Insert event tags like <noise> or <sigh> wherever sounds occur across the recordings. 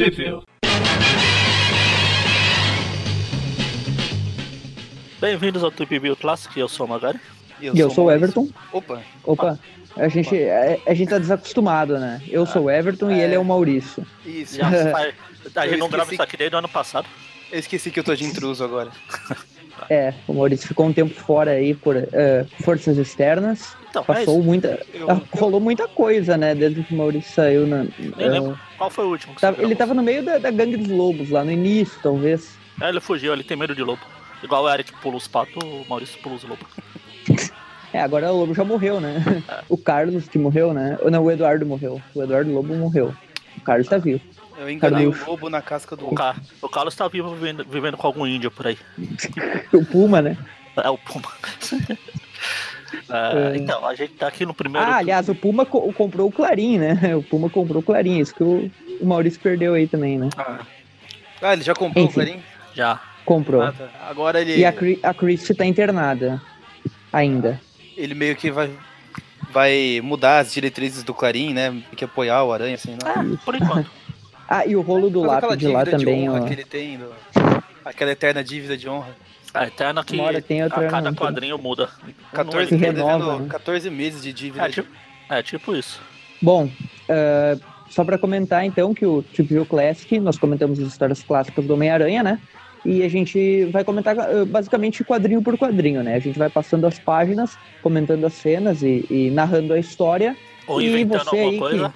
Trip Bem-vindos ao Trip View Classic, eu sou o Magari. E eu, sou o Everton. Opa. Opa. A gente, a, a gente tá desacostumado, né? Eu sou o Everton e ele é o Maurício. Isso. Já <laughs> a gente Eu não grava isso aqui desde o ano passado. Eu esqueci que eu tô de intruso agora. <laughs> É, o Maurício ficou um tempo fora aí por eh, forças externas. Então, é Passou muita. Eu- ah, Rolou muita coisa, né? Desde que o Maurício saiu na. Nem eh, lembro qual foi o último tava- ele tava no meio da, da gangue dos lobos, lá no início, talvez. É, ele fugiu, ele tem medo de lobo. Igual o Eric pula os patos, o Maurício pula os lobos. <laughs> É, agora o Lobo já morreu, né? O Carlos que morreu, né? Não, o Eduardo morreu. O Eduardo Lobo morreu. O Carlos tá vivo. Eu enganei o lobo na casca do O, Ca... o Carlos tá vivo vivendo, vivendo com algum índio por aí. <laughs> O Puma, né? É o Puma. <laughs> É, Então, a gente tá aqui no primeiro. Ah, aliás, o Puma co- comprou o Clarim, né? <laughs> O Puma comprou o Clarim. Isso que o, o Maurício perdeu aí também, né? Ah, ele já comprou Enfim. o Clarim? Já. Comprou. Ah, tá. Agora ele, E a, Cri- a Christie tá internada. Ainda. ele meio que vai, vai mudar as diretrizes do Clarim, né? Tem que apoiar o Aranha, assim, né? É, por enquanto. Ah, e o rolo do aquela lápide lá de também, honra ó. que ele tem, do- aquela eterna dívida de honra. A Eterna que Uma hora tem, outra a cada não tem. quadrinho muda. 14, Se tá renova, né? 14 meses de dívida. É de- tipo, é tipo isso. Bom, eh, só pra comentar então que o View Classic, nós comentamos as histórias clássicas do Homem-Aranha, né? E a gente vai comentar eh, basicamente quadrinho por quadrinho, né? A gente vai passando as páginas, comentando as cenas e, e narrando a história. Ou E inventando você alguma aí coisa.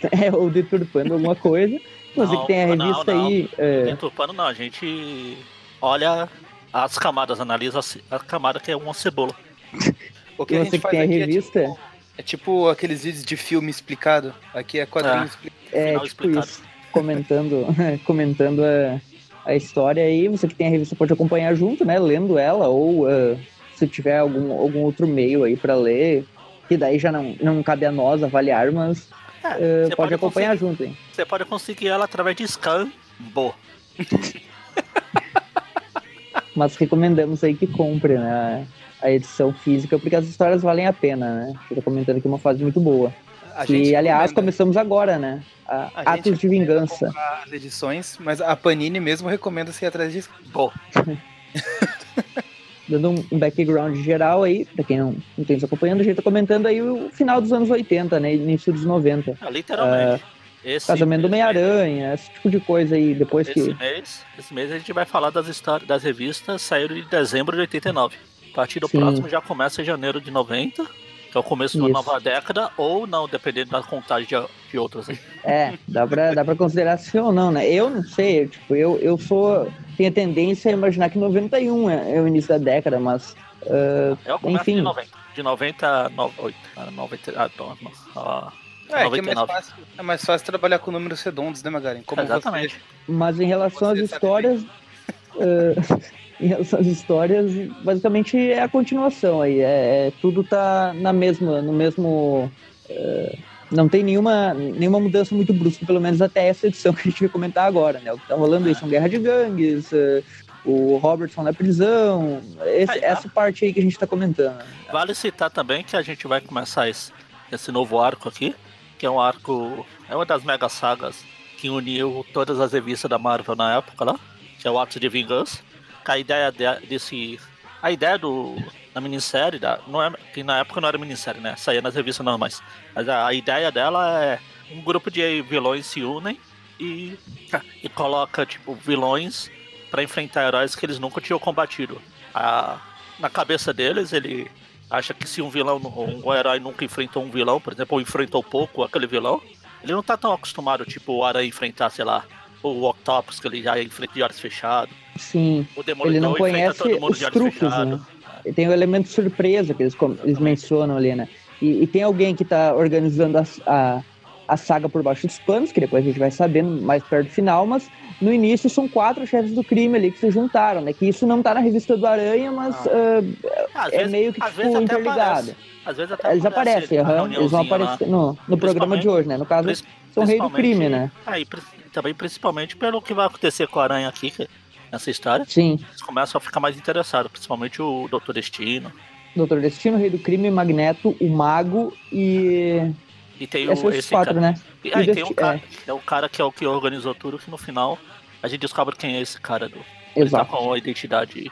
<laughs> É, ou deturpando alguma coisa. Você Não, que tem a não, revista não. aí. eh, Deturpando não, a gente olha as camadas, analisa a camada que é uma cebola. <laughs> O que a você gente que faz tem a aqui revista, é tipo, é tipo aqueles vídeos de filme explicado. Aqui é quadrinho Ah. explicado. é, tipo explicado. isso. Comentando, <laughs> comentando a, a história aí. Você que tem a revista pode acompanhar junto, né? Lendo ela, ou eh, se tiver algum, algum outro meio aí pra ler. Que daí já não, não cabe a nós avaliar, mas eh, você pode, acompanhar conseguir- junto, hein? Você pode conseguir ela através de scan. Boa. <laughs> Mas recomendamos aí que compre, né? A edição física, porque as histórias valem a pena, né? A gente tá comentando que é uma fase muito boa. A E, aliás, recomenda. começamos agora, né? A- A gente Atos de Vingança. As edições, mas a Panini mesmo recomenda você ir atrás disso. Boa. <laughs> <laughs> Dando um, background geral aí, pra quem não, não tem nos acompanhando, a gente tá comentando aí o final dos anos 80, né? Início dos 90. Ah, literalmente. esse, Casamento do Meia-Aranha, esse tipo de coisa aí, depois Esse que. mês, esse mês a gente vai falar das histórias das revistas saíram em dezembro de 89. A partir do Sim. próximo já começa em janeiro de 90, que é o começo de uma nova década, ou não, dependendo da contagem de, de outras aí. É, dá pra, dá pra considerar sim ou não, né? Eu não sei, tipo, eu, eu sou. Tenho a tendência a imaginar que 91 é, é o início da década, mas. ah, É o começo Enfim. de 90. De 90 a no- oito, a 90. Ah, não, ah, É, que é mais, 99. fácil, é mais fácil trabalhar com números redondos, né, Magaren? Como Exatamente. Mas em relação às Você histórias. eh, relação às histórias, basicamente é a continuação aí. É, é- tudo tá na mesma, no mesmo. eh, não tem nenhuma, nenhuma mudança muito brusca, pelo menos até essa edição <laughs> que a gente vai comentar agora, né? O que tá rolando aí são guerra de gangues, eh, o Robertson na prisão, esse- tá. essa parte aí que a gente tá comentando. Vale citar também que a gente vai começar esse, esse novo arco aqui, que é um arco. É uma das mega sagas que uniu todas as revistas da Marvel na época lá, que é o Atos de Vingança. A ideia de- desse. A ideia do. Da minissérie, da, não é, que na época não era minissérie, né? Saía nas revistas normais. Mas a, a ideia dela é um grupo de vilões se unem e, e coloca, tipo, vilões pra enfrentar heróis que eles nunca tinham combatido. A, na cabeça deles, ele acha que se um vilão, um herói nunca enfrentou um vilão, por exemplo, ou enfrentou pouco aquele vilão, ele não tá tão acostumado, tipo, o Aranha enfrentar, sei lá, o Octopus, que ele já enfrenta de olhos fechados, Sim, o ele Demolidor não conhece os truques, né? Tem o elemento surpresa que eles, eles mencionam ali, né? E, e tem alguém que tá organizando a, a, a saga por baixo dos panos, que depois a gente vai sabendo mais perto do final, mas no início são quatro chefes do crime ali que se juntaram, né? Que isso não tá na revista do Aranha, mas ah, Às é vezes- meio que tipo, interligado. aparece. Às vezes até Eles aparecem, na aham, eles vão aparecer no, no programa de hoje, né? No caso, são rei do principalmente- crime, né? É, pri- também principalmente pelo que vai acontecer com a Aranha aqui, nessa história. Sim. Eles começam a ficar mais interessados, principalmente o Doutor Destino. Doutor Destino, Rei do Crime, Magneto, o Mago e. E tem É o, esses esse quatro, cara. né? E aí E tem um cara, é o cara que é o que organizou tudo, que no final a gente descobre quem é esse cara do. Ele tá Exato. com a identidade.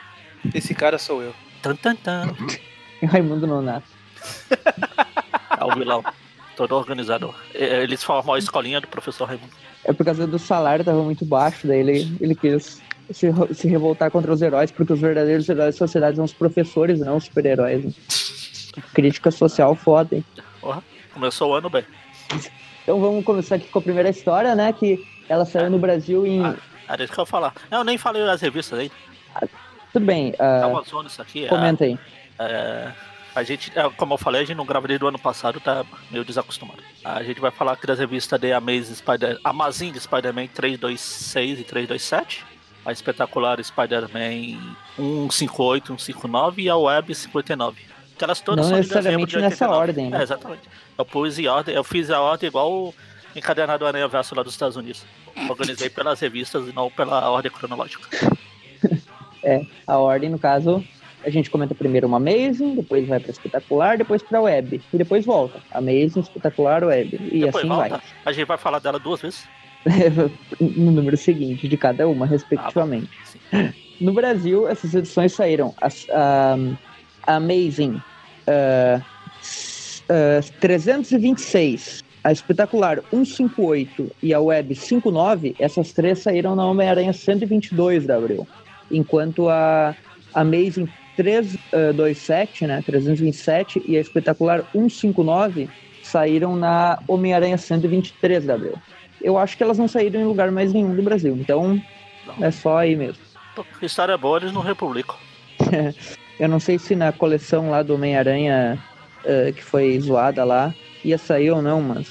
Esse cara sou eu. Tan, tan, tan. <laughs> Raimundo Nonato. É o vilão. Todo organizador. É, Eles formam a escolinha do professor Raimundo. É por causa do salário tava muito baixo, daí ele, ele quis se, se revoltar contra os heróis, porque os verdadeiros heróis da sociedade são os professores, não os super-heróis. né? <laughs> Crítica social foda, hein? Porra, começou o ano bem. Então vamos começar aqui com a primeira história, né? Que ela saiu no Brasil em. Ah. Era isso que eu ia falar. Eu nem falei das revistas aí. Tudo bem, ah, zona isso aqui. comenta aí. É, a gente, é, como eu falei, a gente não grava desde o ano passado, tá meio desacostumado. A gente vai falar aqui das revistas The Amazing Spider... Amazing Spider-Man 326 e 327. A espetacular Spider-Man 158, 159 e a Web 59. Que elas todas Não são de necessariamente de nessa 89. ordem, né? É, exatamente. Eu pus em ordem, eu fiz a ordem igual o encadernado Aranha Verso lá dos Estados Unidos. Organizei pelas revistas e não pela ordem cronológica. <laughs> A ordem, no caso, a gente comenta primeiro uma Amazing, depois vai pra Espetacular, depois pra Web. E depois volta. Amazing, Espetacular, Web. E Depois assim volta. vai. A gente vai falar dela duas vezes. <laughs> no número seguinte de cada uma, respectivamente. Sim. <laughs> No Brasil, essas edições saíram a, a Amazing ah, s- ah, 326, a Espetacular 158 e a Web 59, essas três saíram na Homem-Aranha 122 da Abril. Enquanto a Amazing 327, né, 327 e a Espetacular 159 saíram na Homem-Aranha 123 da Abril. Eu acho que elas não saíram em lugar mais nenhum do Brasil, então Não. é só aí mesmo. História boa, eles não republicam. <laughs> Eu não sei se na coleção lá do Homem-Aranha eh, que foi zoada lá ia sair ou não, mas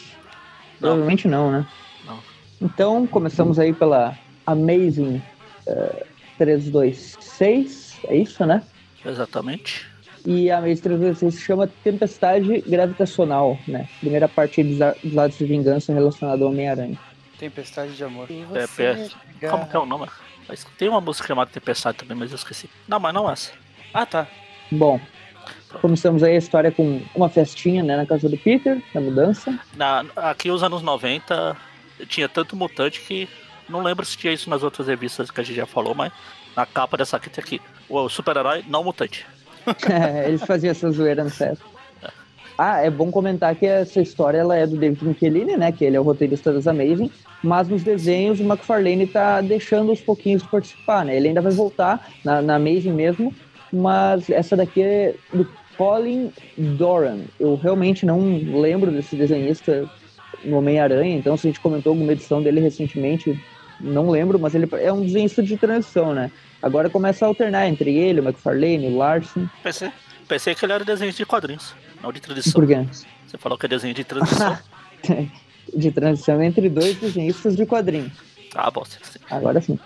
Não. provavelmente não, né? Não. Então começamos aí pela Amazing eh, 326, é isso, né? Exatamente. E a Amazing 326 se chama Tempestade Gravitacional, né? Primeira parte dos lados de vingança relacionada ao Homem-Aranha. Tempestade de amor. É, é, Como que é o nome? Tem uma música chamada Tempestade também, mas eu esqueci. Não, mas não essa. Ah, tá. Bom, começamos aí a história com uma festinha, né, na casa do Peter, na mudança. Na, aqui, os anos 90, tinha tanto mutante que não lembro se tinha isso nas outras revistas que a gente já falou, mas na capa dessa tem aqui. O super-herói não mutante. <laughs> É, Eles faziam essa zoeira no set. Ah, é bom comentar que essa história ela é do David Michelini, né? Que ele é o roteirista das Amazing, mas nos desenhos o McFarlane tá deixando os pouquinhos participar, né? Ele ainda vai voltar na, na Amazing mesmo, mas essa daqui é do Colin Doran. Eu realmente não lembro desse desenhista no Homem-Aranha, então se a gente comentou alguma edição dele recentemente, não lembro, mas ele é um desenhista de transição, né? Agora começa a alternar entre ele, o McFarlane, o Larson. Pensei, pensei que ele era desenho de quadrinhos, não de tradição. Por quê? Você falou que é desenho de transição. <laughs> de transição entre dois desenhistas de quadrinhos. ah, bom, sim. Agora sim.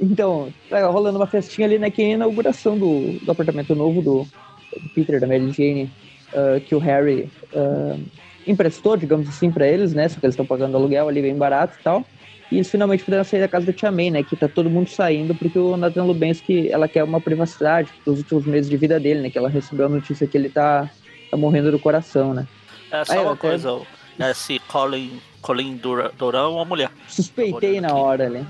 Então, tá rolando uma festinha ali, né? Que é a inauguração do, do apartamento novo do, do Peter, da Mary Jane, ah, que o Harry ah, emprestou, digamos assim, pra eles, né? Só que eles estão pagando aluguel ali bem barato e tal. E eles finalmente puderam sair da casa da Tia May, né? Que tá todo mundo saindo porque o Nathan Lubensky, ela quer uma privacidade dos últimos meses de vida dele, né? Que ela recebeu a notícia que ele tá, tá morrendo do coração, né? É só Ah, eu uma até- coisa, ó, é se Colin, Colin Dura- Durão é uma mulher. Suspeitei na hora ali.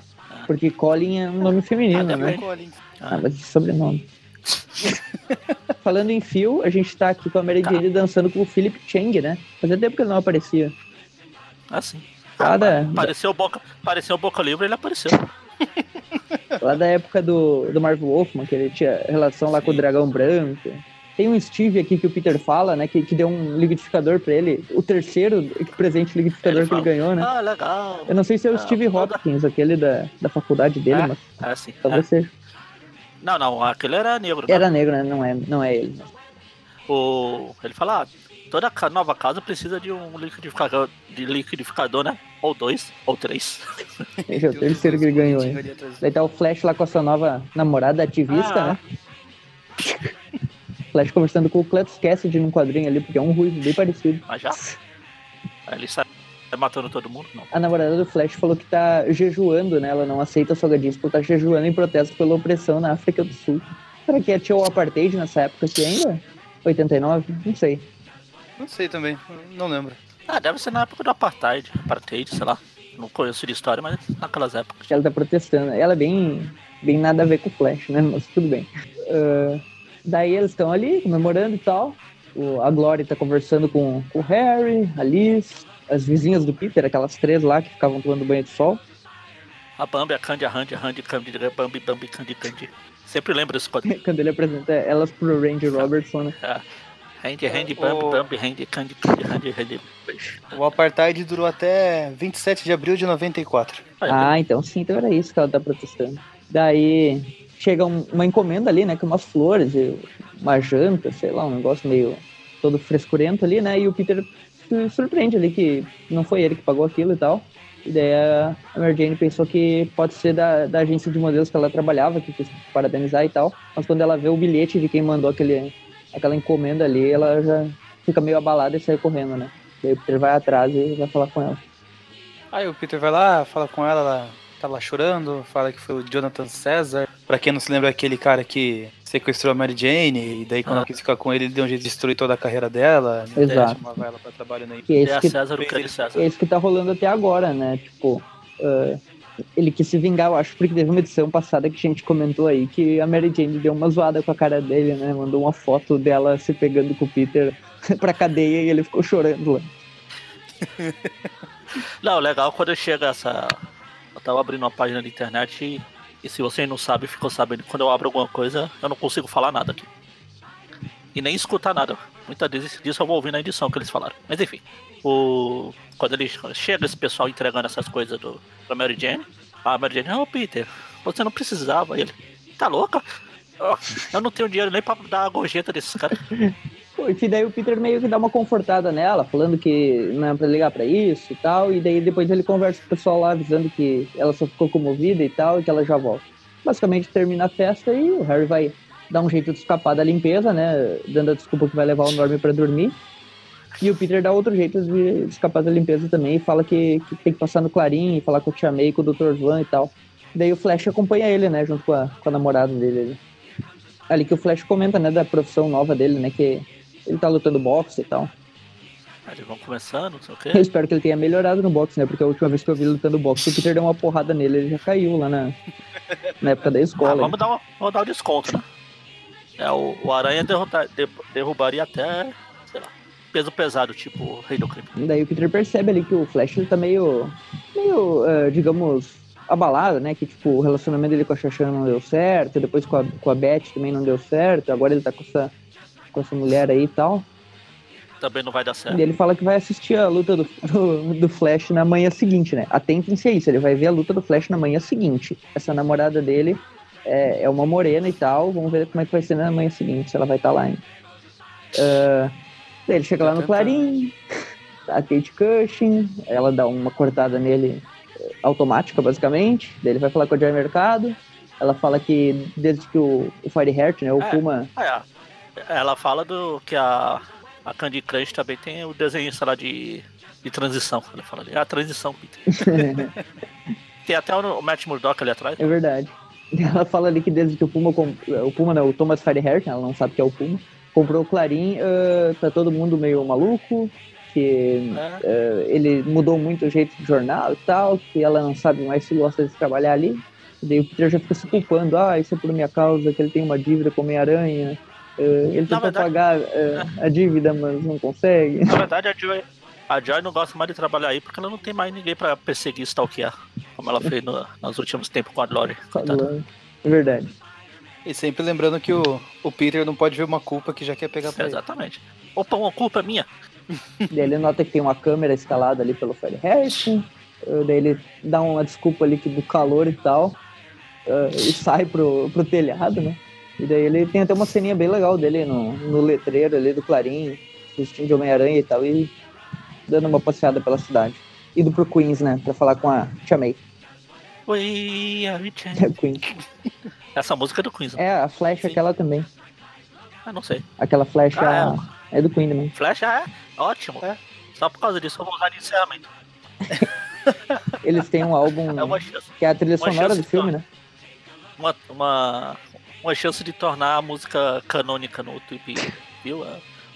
Porque Colin é um nome feminino, Ah, né? deve- Ah, mas de sobrenome. <laughs> Falando em fio, a gente tá aqui com a Mary Tá. Jane dançando com o Philip Chang, né? Fazia tempo que ele não aparecia. Assim. Lá da, Apareceu boca, apareceu boca livre, ele apareceu. <laughs> lá da época do, do Marvel Wolfman, que ele tinha relação lá com o Sim. Dragão Branco. Tem um Steve aqui que o Peter fala, né? Que, que deu um liquidificador pra ele. O terceiro presente liquidificador Ele que ele ganhou, né? Ah, legal. Eu não sei se é o Ah, Steve Hopkins, aquele da, da faculdade dele, É, mas É assim. talvez é. seja. Não, não, aquele era negro. né? Era negro, né? Não é, não é ele. O, ele fala, ah, toda nova casa precisa de um liquidificador, de liquidificador, né? Ou dois, ou três. Esse é o terceiro que ele ganhou, hein? Daí tá o Flash lá com a sua nova namorada ativista, Ah. né? <laughs> Flash conversando com o Cletus Cassidy num quadrinho ali, porque é um ruivo bem parecido. Mas já. Aí <laughs> ele sai matando todo mundo, não. A namorada do Flash falou que tá jejuando, né? Ela não aceita salgadinhos porque tá jejuando em protesto pela opressão na África do Sul. Será que tinha o apartheid nessa época aqui ainda? 89? Não sei. Não sei também, não lembro. Ah, deve ser na época do apartheid, apartheid, sei lá. Não conheço de história, mas naquelas épocas. Ela tá protestando. Ela é bem, bem nada a ver com o Flash, né? Mas tudo bem. Uh, daí eles estão ali comemorando e tal. O, a Glory tá conversando com, com o Harry, a Liz, as vizinhas do Peter, aquelas três lá que ficavam tomando banho de sol. A Bambi, a Candy, a Randy, a Randy, Candy, a Bambi, Bambi, Candy, Candy. Sempre lembro esse quadrinho. <laughs> Quando ele apresenta elas pro Randy Robertson, né? É. Bambi, O- Randy, Candy. O Apartheid durou até 27 de abril de 94. Ah, então sim, então era isso que ela tá protestando. Daí chega um- uma encomenda ali, né? Com umas flores, e uma janta, sei lá, um negócio meio todo frescurento ali, né? E o Peter se surpreende ali que não foi ele que pagou aquilo e tal. E daí a a Mary Jane pensou que pode ser da, da agência de modelos que ela trabalhava, que quis parabenizar e tal. Mas quando ela vê o bilhete de quem mandou aquele, aquela encomenda ali, ela já fica meio abalada e sai correndo, né? Daí o Peter vai atrás e vai falar com ela. Aí o Peter vai lá, fala com ela, ela tá lá chorando, fala que foi o Jonathan César. Pra quem não se lembra, aquele cara que sequestrou a Mary Jane, e daí quando Ah. ela quis ficar com ele, ele deu um jeito de destruir toda a carreira dela. né? Exato. Chamava ela pra trabalho na Que é É isso a que César, o que é César. É isso que tá rolando até agora, né? Tipo, ah, ele quis se vingar, eu acho, porque teve uma edição passada que a gente comentou aí que a Mary Jane deu uma zoada com a cara dele, né? Mandou uma foto dela se pegando com o Peter <laughs> pra cadeia e ele ficou chorando lá. <laughs> Não, legal quando chega essa. Eu tava abrindo uma página de internet e, e se você não sabe, ficou sabendo. Quando eu abro alguma coisa, eu não consigo falar nada aqui. E nem escutar nada. Muitas vezes disso eu vou ouvir na edição que eles falaram. Mas enfim. O... Quando ele chega esse pessoal entregando essas coisas do... pra Mary Jane, a Mary Jane, ô Peter, você não precisava. Ele, tá louca? Eu- não tenho dinheiro nem pra dar a gorjeta desses caras. <laughs> E daí o Peter meio que dá uma confortada nela, falando que não é pra ligar pra isso e tal, e daí depois ele conversa com o pessoal lá, avisando que ela só ficou comovida e tal, e que ela já volta. Basicamente termina a festa e o Harry vai dar um jeito de escapar da limpeza, né, dando a desculpa que vai levar o Norm pra dormir. E o Peter dá outro jeito de escapar da limpeza também e fala que, que tem que passar no Clarim e falar com o Tia May, com o Dr. Van e tal. Daí o Flash acompanha ele, né, junto com a, com a namorada dele. ali. Ali que o Flash comenta, né, da profissão nova dele, né, que ele tá lutando boxe e tal. Eles vão começando, não sei o Eu quê. espero que ele tenha melhorado no boxe, né, porque a última vez que eu vi ele lutando boxe, o Peter deu uma porrada nele, ele já caiu lá na, na época da Ah, escola. né? vamos, dar uma, vamos dar um desconto, né? É, o, o Aranha derrotar, de- derrubaria até, sei lá, peso pesado, tipo o Rei do Crime. Daí o Peter percebe ali que o Flash tá meio, meio, eh, digamos, abalado, né? Que tipo, o relacionamento dele com a Xaxã não deu certo, depois com a, com a Beth também não deu certo, agora ele tá com essa, com essa mulher aí e tal. Também não vai dar certo. E ele fala que vai assistir a luta do, do, do Flash na manhã seguinte, né? Atentem-se a isso, ele vai ver a luta do Flash na manhã seguinte. Essa namorada dele é, é uma morena e tal, vamos ver como é que vai ser na manhã seguinte, se ela vai estar lá ainda. Daí ele chega lá no Clarim, tá a Kate Cushing, ela dá uma cortada nele eh, automática, basicamente. Daí ele vai falar com a Joy Mercado. Ela fala que desde que o, o Fireheart, né, o É. Puma, Ah, é. Ela fala do que a, a Candy Crush também tem o desenhista lá de, de transição. Ela fala ali, ah, transição, Peter. <laughs> tem até o Matt Murdock ali atrás. É verdade. <laughs> Ela fala ali que desde que o Puma, o Puma não, o Thomas Firehair, ela não sabe que é o Puma, comprou o Clarim, ah, tá todo mundo meio maluco, que ah, ele mudou muito o jeito de jornal e tal, que ela não sabe mais se gosta de trabalhar ali. E daí o Peter já fica se culpando, ah, isso é por minha causa, que ele tem uma dívida com Homem-Aranha, ah, ele tenta verdade- pagar ah, a dívida, mas não consegue. Na verdade, a Joy, a Joy não gosta mais de trabalhar aí porque ela não tem mais ninguém pra perseguir e stalkear. Como ela fez no, nos últimos tempos com a Glory. coitada. É verdade. E sempre lembrando que o, o Peter não pode ver uma culpa que já quer pegar pra ele. Exatamente. Opa, uma culpa minha. <laughs> Daí ele nota que tem uma câmera instalada ali pelo Fire Harrison. uh, Daí ele dá uma desculpa ali que do calor e tal. uh, e sai pro, pro telhado, né? E daí ele tem até uma ceninha bem legal dele no, no letreiro ali do Clarim, vestindo de Homem-Aranha e tal, e dando uma passeada pela cidade. Indo pro Queens, né? Pra falar com a Tia May. Oi, a Richard. <laughs> É, Queens. Essa música é do Queen. né? É, a Flash, Sim. aquela também. Ah, não sei. Aquela Flash Ah, a- é do Queen também. Flash é ótimo. É. Só por causa disso eu vou usar de encerramento. <laughs> Eles têm um álbum É que é a trilha uma sonora do filme, né? uma, uma, uma chance de tornar a música canônica no Tweep View.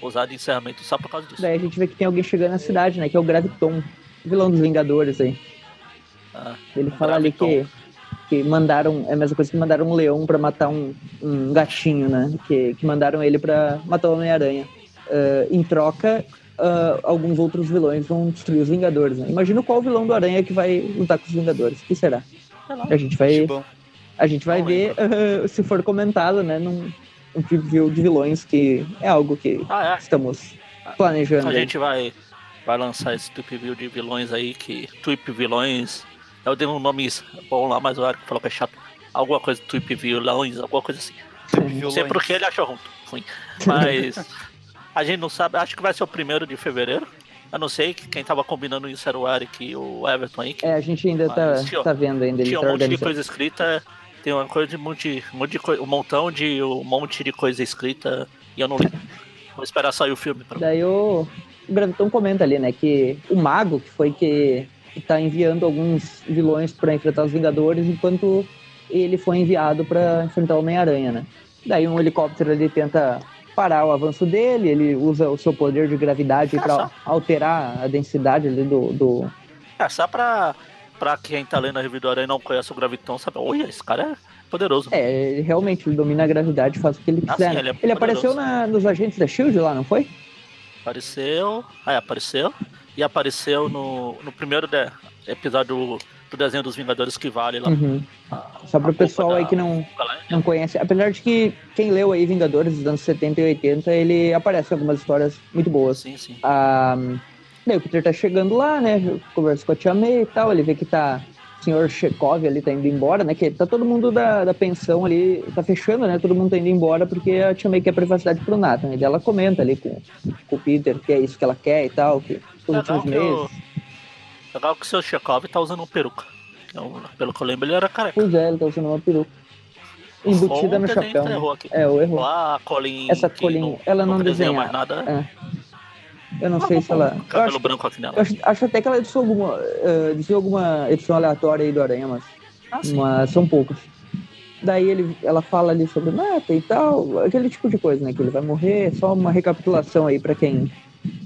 Usar de encerramento só por causa disso. Daí a gente vê que tem alguém chegando na cidade, né? Que é o Graviton, vilão dos Vingadores aí. Ah, Ele fala ali que, Graviton. que mandaram, é a mesma coisa que mandaram um leão pra matar um, um gatinho, né? Que, que mandaram ele pra matar o Homem-Aranha. Ah, em troca, ah, alguns outros vilões vão destruir os Vingadores, né? Imagina qual vilão do Aranha que vai lutar com os Vingadores. O que será? A gente vai, Bom, a gente vai Não ver ah, <laughs> se for comentado, né? Num, review de vilões, que é algo que Ah, é. estamos planejando. A aí. gente vai, vai lançar esse tweet view de vilões aí, que tweet vilões. Eu dei um nome bom lá, mas o Eric falou que é chato. Alguma coisa tweet vilões, alguma coisa assim. Não sei porque ele achou ruim. Mas a gente não sabe, acho que vai ser o primeiro de fevereiro. Eu não sei que quem tava combinando isso era o Eric e o Everton aí. Que É, a gente ainda tá, Mas tinha- tá vendo ainda. Ele tinha tá um monte de coisa escrita. Tem uma coisa de um monte, um monte de um montão de um monte de coisa escrita e eu não li. Vou esperar sair o filme pra Daí o, o Graviton comenta ali, né, que o mago que foi que, que tá enviando alguns vilões pra enfrentar os Vingadores, enquanto ele foi enviado pra enfrentar o Homem-Aranha, né? Daí um helicóptero ali tenta parar o avanço dele, ele usa o seu poder de gravidade pra só- alterar a densidade ali do, do... É, só pra, pra quem tá lendo a review do Aranha e não conhece o Graviton, sabe? Olha, esse cara é poderoso. É, ele realmente ele domina a gravidade, faz o que ele Ah, quiser. sim, né? ele é ele apareceu na- nos agentes da SHIELD lá, não foi? Apareceu. Ah, é, apareceu. E apareceu no, no primeiro de- episódio do, desenho dos Vingadores que vale lá. Uhum. a- Só a pro roupa pessoal aí que não, galera. não conhece. Apesar de que quem leu aí Vingadores dos anos 70 e 80, ele aparece em algumas histórias muito boas. Sim, sim. Ah, daí o Peter tá chegando lá, né? Conversa com a Tia May e tal. Ele vê que tá. O senhor Chekhov ali tá indo embora, né? Que tá todo mundo da, da pensão ali, tá fechando, né? Todo mundo tá indo embora porque a Tia May quer privacidade pro Nathan. né? E daí ela comenta ali com, com o Peter que é isso que ela quer e tal, que os Legal últimos que, o, meses. legal que o seu Chekhov tá usando um peruca. Então, pelo que eu lembro, ele era careca. Pois é, ele tá usando uma peruca. Embutida no Ou o desenho chapéu. né? É, o erro. Colin. Essa que Colin, ela não desenha desenha. mais nada. É. Eu não sei se ela. Cabelo acho, branco aqui nela. eu acho, acho até que ela editou alguma, editou alguma edição aleatória aí do Aranha, mas, Ah, mas são poucas. Daí ele, ela fala ali sobre Nata e tal, aquele tipo de coisa, né? Que ele vai morrer, só uma recapitulação aí pra quem,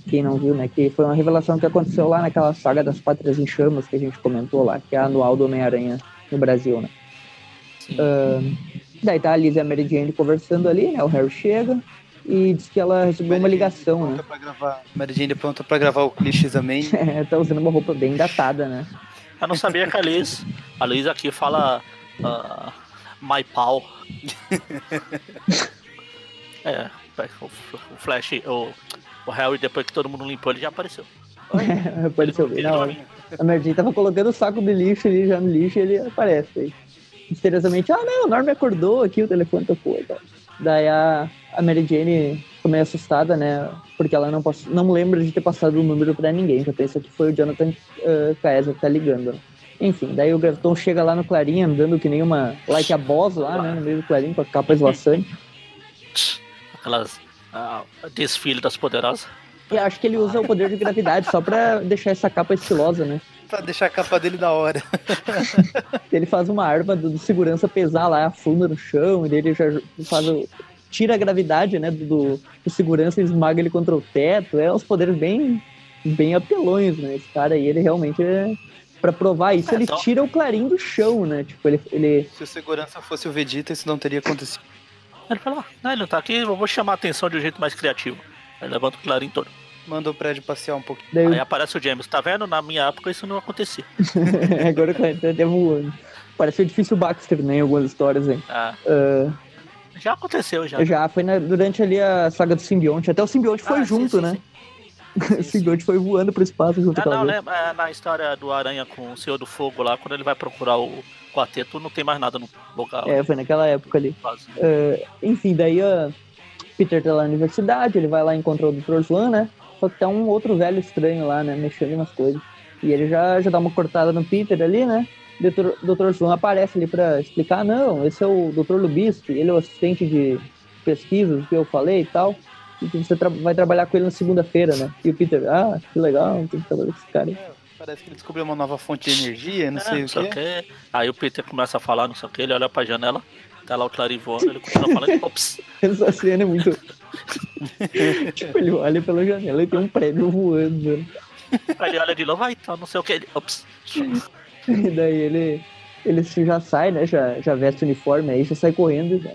quem não viu, né? Que foi uma revelação que aconteceu lá naquela saga das Pátrias em Chamas que a gente comentou lá, que é a anual do Homem-Aranha no Brasil, né? Sim. Daí tá a Liz e a Mary Jane conversando ali, né? O Harry chega e diz que ela recebeu uma ligação, né? pra gravar. Mary Jane pronta pra gravar o Clichês Amém. <laughs> É, tá usando uma roupa bem datada, né? Eu não sabia que a Liz. A Liz aqui fala. ah, my pau. <laughs> é, o, o Flash, o, o Harry, depois que todo mundo limpou, ele já apareceu. <laughs> Apareceu bem Ele não. A Mary Jane tava colocando o saco de lixo ali já no lixo e ele aparece aí. Misteriosamente, ah não, o Norm acordou aqui, o telefone tocou e tal. Daí a, a Mary Jane ficou meio assustada, né? Porque ela não, pass- não lembra de ter passado o número pra ninguém. Já pensa que foi o Jonathan uh, que tá ligando. Enfim, daí o Graviton chega lá no Clarim andando que nem uma. Like a boss lá, né? No meio do Clarim com a capa esvoaçante. Aquelas. ah, desfile das poderosas. E acho que ele usa o poder de gravidade só pra deixar essa capa estilosa, né? Pra deixar a capa dele da hora. <laughs> Ele faz uma arma do, do segurança pesar lá, afunda no chão, e ele já faz o, tira a gravidade, né, do, do segurança e esmaga ele contra o teto. É uns poderes bem, bem apelões, né? Esse cara aí, ele realmente é. Pra provar isso, É, ele só- tira o clarim do chão, né? Tipo, ele. ele Se o segurança fosse o Vegeta, isso não teria acontecido. Ele falou: ah, ele não tá aqui, eu vou chamar a atenção de um jeito mais criativo. Aí levanta o clarim todo. Manda o prédio passear um pouquinho. daí, Aí aparece o James, tá vendo? Na minha época isso não acontecia. <laughs> agora tá até voando. Parece o edifício Baxter, né? Em algumas histórias aí. Ah, Ah, já aconteceu já. já foi na- durante ali a saga do simbionte. Até o simbionte foi Ah, sim, junto, sim, né? sim. <laughs> o simbionte foi voando pro espaço junto Ah, com não, lembra, é, na história do Aranha com o Senhor do Fogo lá, quando ele vai procurar o quarteto, não tem mais nada no lugar. É, foi naquela época ali. quase. É, enfim, daí a Peter tá lá na universidade, ele vai lá e encontra o Dr. Swan, né? Só que tá um outro velho estranho lá, né? Mexendo nas coisas. E ele já, já dá uma cortada no Peter ali, né? O Dr. Dr. Swan aparece ali pra explicar, não, esse é o Dr. Lubisky, ele é o assistente de pesquisas que eu falei e tal. E que você tra- vai trabalhar com ele na segunda-feira, né? E o Peter, ah, que legal, tem que trabalhar com esse cara. aí. É, parece que ele descobriu uma nova fonte de energia, não É, sei não o sei o quê. quê. Aí o Peter começa a falar, não sei o que, ele olha pra janela, tá lá o Clarim voando, ele continua falando, ops. <laughs> Essa cena é muito, <laughs> tipo, ele olha pela janela e tem um prédio voando. Aí ele olha de novo, ah, então, não sei o que. Ele, ops. E daí ele, ele já sai, né? Já, já veste o uniforme aí, já sai correndo, já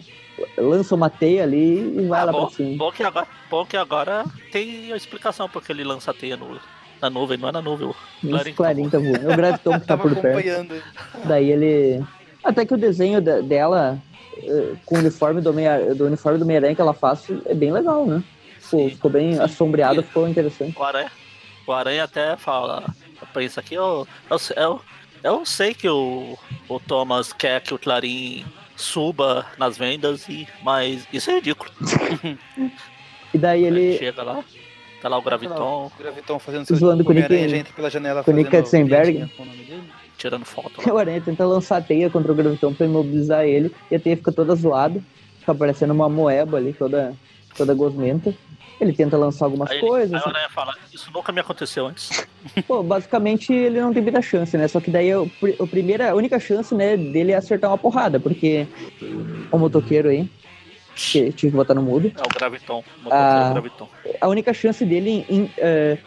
lança uma teia ali e vai Ah, lá bom, pra cima. bom, que agora, bom que agora tem a explicação porque ele lança a teia no, na nuvem, não é na nuvem. o Clarim Clarim tá voando. É o Graviton que tá por perto. Daí ele. Até que o desenho da- dela eh, com o uniforme do, Meia, do uniforme do Meia-Aranha que ela faz é bem legal, né? Ficou, Sim. ficou bem Sim. assombreado, ficou interessante. O Aranha, o Aranha até fala, pensa aqui, eu, eu, sei- eu, eu sei que o, o Thomas quer que o Clarim suba nas vendas, e, mas isso é ridículo. <laughs> E daí Ele ele. chega lá, tá lá o Graviton O Graviton fazendo seu Zoando com o Homem-Aranha, Nick- já entra pela janela com o Nick Katzenberg. O tirando foto. lá. <laughs> O Aranha tenta lançar a teia contra o Gravitão pra imobilizar ele. E a teia fica toda zoada. Fica parecendo uma moeba ali, toda, toda gosmenta. Ele tenta lançar algumas Aí, ele, coisas. aí o Aranha fala, isso nunca me aconteceu antes. <laughs> Pô, basicamente ele não tem muita chance, né? Só que daí o, o primeira, a única chance, né, dele é acertar uma porrada, porque o motoqueiro aí, que tive que botar no mudo, É o Graviton, o motor Ah. do Graviton. a única chance dele em. em, é,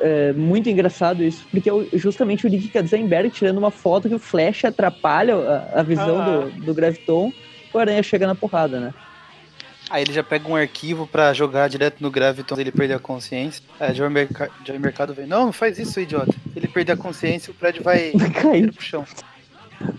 é, muito engraçado isso, porque é o- justamente o Nick Katzenberg tirando uma foto que o Flash atrapalha a, a visão Ah. do, do Graviton, o Aranha chega na porrada, né? Aí ele já pega um arquivo pra jogar direto no Graviton, ele perder a consciência. Aí o Joey Mercado vem, não, não faz isso, idiota. Ele perder a consciência, o prédio vai <laughs> cair pro chão.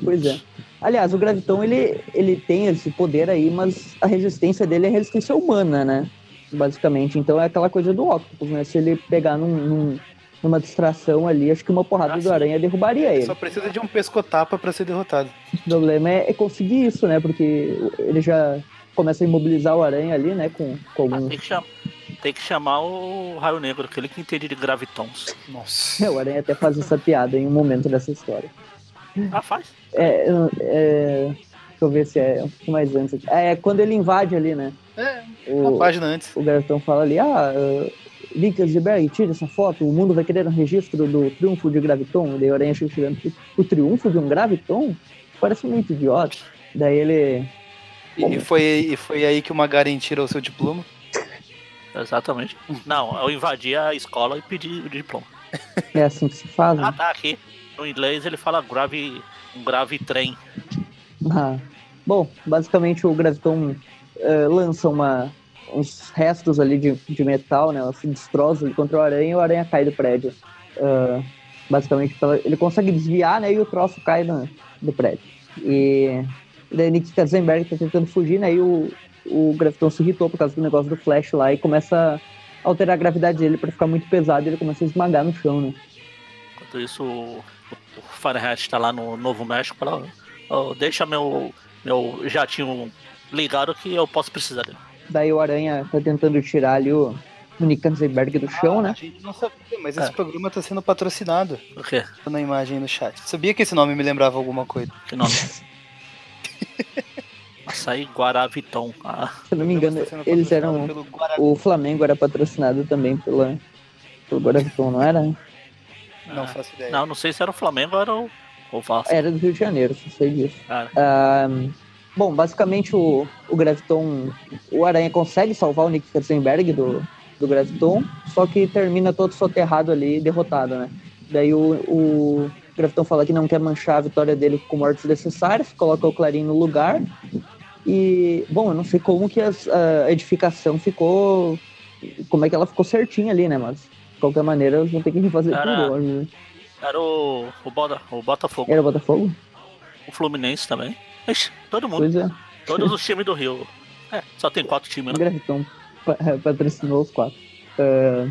Pois é. Aliás, o Graviton, ele, ele tem esse poder aí, mas a resistência dele é resistência humana, né? Basicamente. Então é aquela coisa do Octopus, né? Se ele pegar num, num- numa distração ali, acho que uma porrada Ah, do aranha derrubaria ele. Só precisa de um pescotapa pra ser derrotado. O problema é, é conseguir isso, né? Porque ele já começa a imobilizar o aranha ali, né? Com, com Ah, alguns. tem, que cham- tem que chamar o Raio Negro, aquele que entende de Gravitons. Nossa. O aranha até faz essa piada em um momento dessa história. Ah, faz. É, é, eu ver se é um pouquinho mais antes. É quando ele invade ali, né? É, O, uma página antes. o garotão fala ali, ah, uh, Linksberg, tira essa foto, o mundo vai querer um registro do triunfo de Graviton. Daí o Aranha chega chegando, o triunfo de um Graviton? Parece muito idiota. Daí ele, E, e foi, e foi aí que o Magaren tirou seu diploma. <laughs> Exatamente. Não, eu invadi a escola e pedi o diploma. é assim que se faz, Ah, né? tá, aqui. No inglês ele fala grave, um grave trem. Ah, bom, basicamente o Graviton eh, lança uma, uns restos ali de, de metal, né? Se destroça ali contra o Aranha e o Aranha cai do prédio. Ah, basicamente, ele consegue desviar, né? E o troço cai no, do prédio. E daí Nick Katzenberg tá tentando fugir, né? E o, o Graviton se irritou por causa do negócio do Flash lá e começa a alterar a gravidade dele pra ficar muito pesado e ele começa a esmagar no chão, né? Enquanto isso, o, o Fahrenheit tá lá no Novo México, fala, "Ô, deixa meu, meu jatinho ligado que eu posso precisar dele. Daí o Aranha tá tentando tirar ali o, o Nick Katzenberg do chão, Ah, né? A gente não sabia, mas É. esse programa tá sendo patrocinado. O quê? Tô na imagem no chat. Sabia que esse nome me lembrava alguma coisa. Que nome? <laughs> Açaí Guaraviton. Ah, Se eu não me engano, tá eles eram. O Flamengo era patrocinado também pela, pelo Guaraviton, não era? Não ah. faço ideia. Não, não sei se era o Flamengo ou era o, o Vasco. Era do Rio de Janeiro, sei disso. Cara, Ah, bom, basicamente o, o Graviton. O Aranha consegue salvar o Nick Katzenberg do, do Graviton, só que termina todo soterrado ali, derrotado, né? Daí o, o Graviton fala que não quer manchar a vitória dele com mortes necessárias, coloca o Clarim no lugar. E, bom, eu não sei como que as- a edificação ficou. Como é que ela ficou certinha ali, né? Mas, de qualquer maneira, eles vão ter que refazer Era- tudo né? Era o, o, Bota, o Botafogo, Era o Botafogo? o Fluminense também. Ixi, todo mundo, Pois é. todos os <laughs> times do Rio. É, só tem quatro times, né? Graviton pa- patrocinou os quatro. Ah,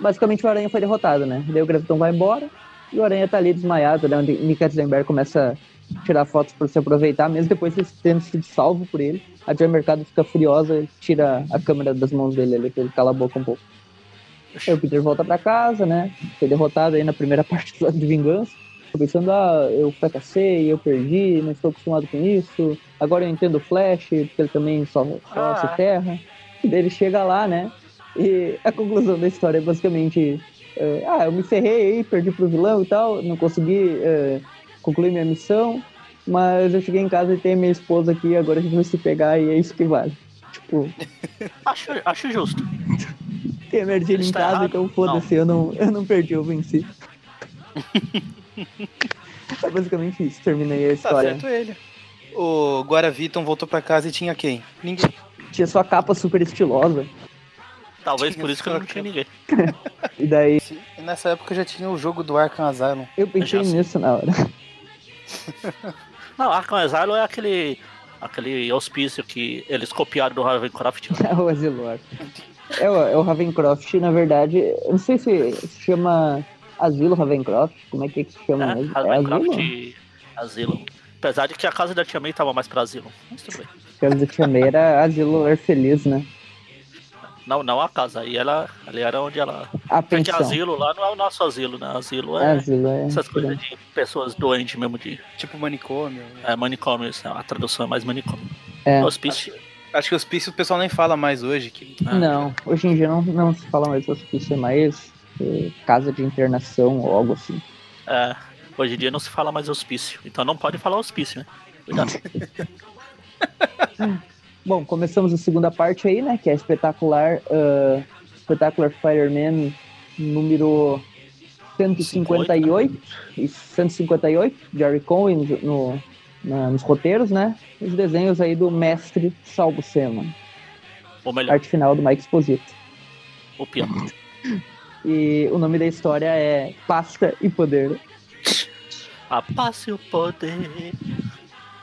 basicamente o Aranha foi derrotado, né? Daí o Graviton vai embora e o Aranha tá ali desmaiado, né? Onde Nick Katzenberg começa a tirar fotos para se aproveitar, mesmo depois de tendo sido salvo por ele. A Joy Mercado fica furiosa e tira a câmera das mãos dele ali, pra ele calar a boca um pouco. Aí o Peter volta pra casa, né? Foi derrotado aí na primeira <laughs> parte do lado de vingança. Pensando, ah, eu fracassei, eu perdi, não estou acostumado com isso. Agora eu entendo o Flash, porque ele também só, só Ah. se terra. E daí ele chega lá, né? E <laughs> a conclusão da história é basicamente: eh, ah, eu me ferrei aí, perdi pro vilão e tal, não consegui eh, concluir minha missão, mas eu cheguei em casa e tenho minha esposa aqui, agora a gente vai se pegar e é isso que vale. Tipo, <laughs> Acho, acho justo. Tem a Mary Jane em Está casa, errado? então foda-se, eu não, eu não perdi, eu venci. <laughs> é basicamente isso, terminei a Tá história. certo ele. O Guaraviton voltou pra casa e tinha quem? Ninguém. Tinha sua capa super estilosa. Talvez Tinha por isso que eu não tinha ninguém. <laughs> E daí E nessa época já tinha o jogo do Arkham Asylum. eu pensei sei. nisso na hora. <laughs> Não, Arkham Asylum é aquele, aquele hospício que eles copiaram do Ravencroft. É o Asilor. É o, é o Ravencroft, na verdade, eu não sei se se chama Asilo Ravencroft, como é que, é que se chama É, mesmo? É Ravencroft Asilo? e Asylum. Apesar de que a casa da Tia May tava mais pra Asylum. Mas tudo bem. Porque a do Tia May era Asilo Lar Feliz, né? Não, não a casa. Aí ela, ali era onde ela. A Porque pensão. asilo lá não é o nosso asilo, né? Asilo é Asilo é. essas coisas de pessoas doentes mesmo, de Tipo manicômio. é, manicômio. assim, A tradução é mais manicômio. É. Hospício. Acho que hospício o pessoal nem fala mais hoje. Que... é. Não, hoje em dia não, não se fala mais hospício, é mais eh, casa de internação ou algo assim. É, hoje em dia não se fala mais hospício. Então não pode falar hospício, né? Cuidado. <laughs> Bom, começamos a segunda parte aí, né? Que é espetacular, ah, espetacular Fireman número 158 e 158, Jerry Cohen no, na- nos roteiros, né? Os desenhos aí do mestre Salvo Sema, Ou melhor, arte final do Mike Exposito. o pior. E o nome da história é Pasta e Poder. A paz e o poder.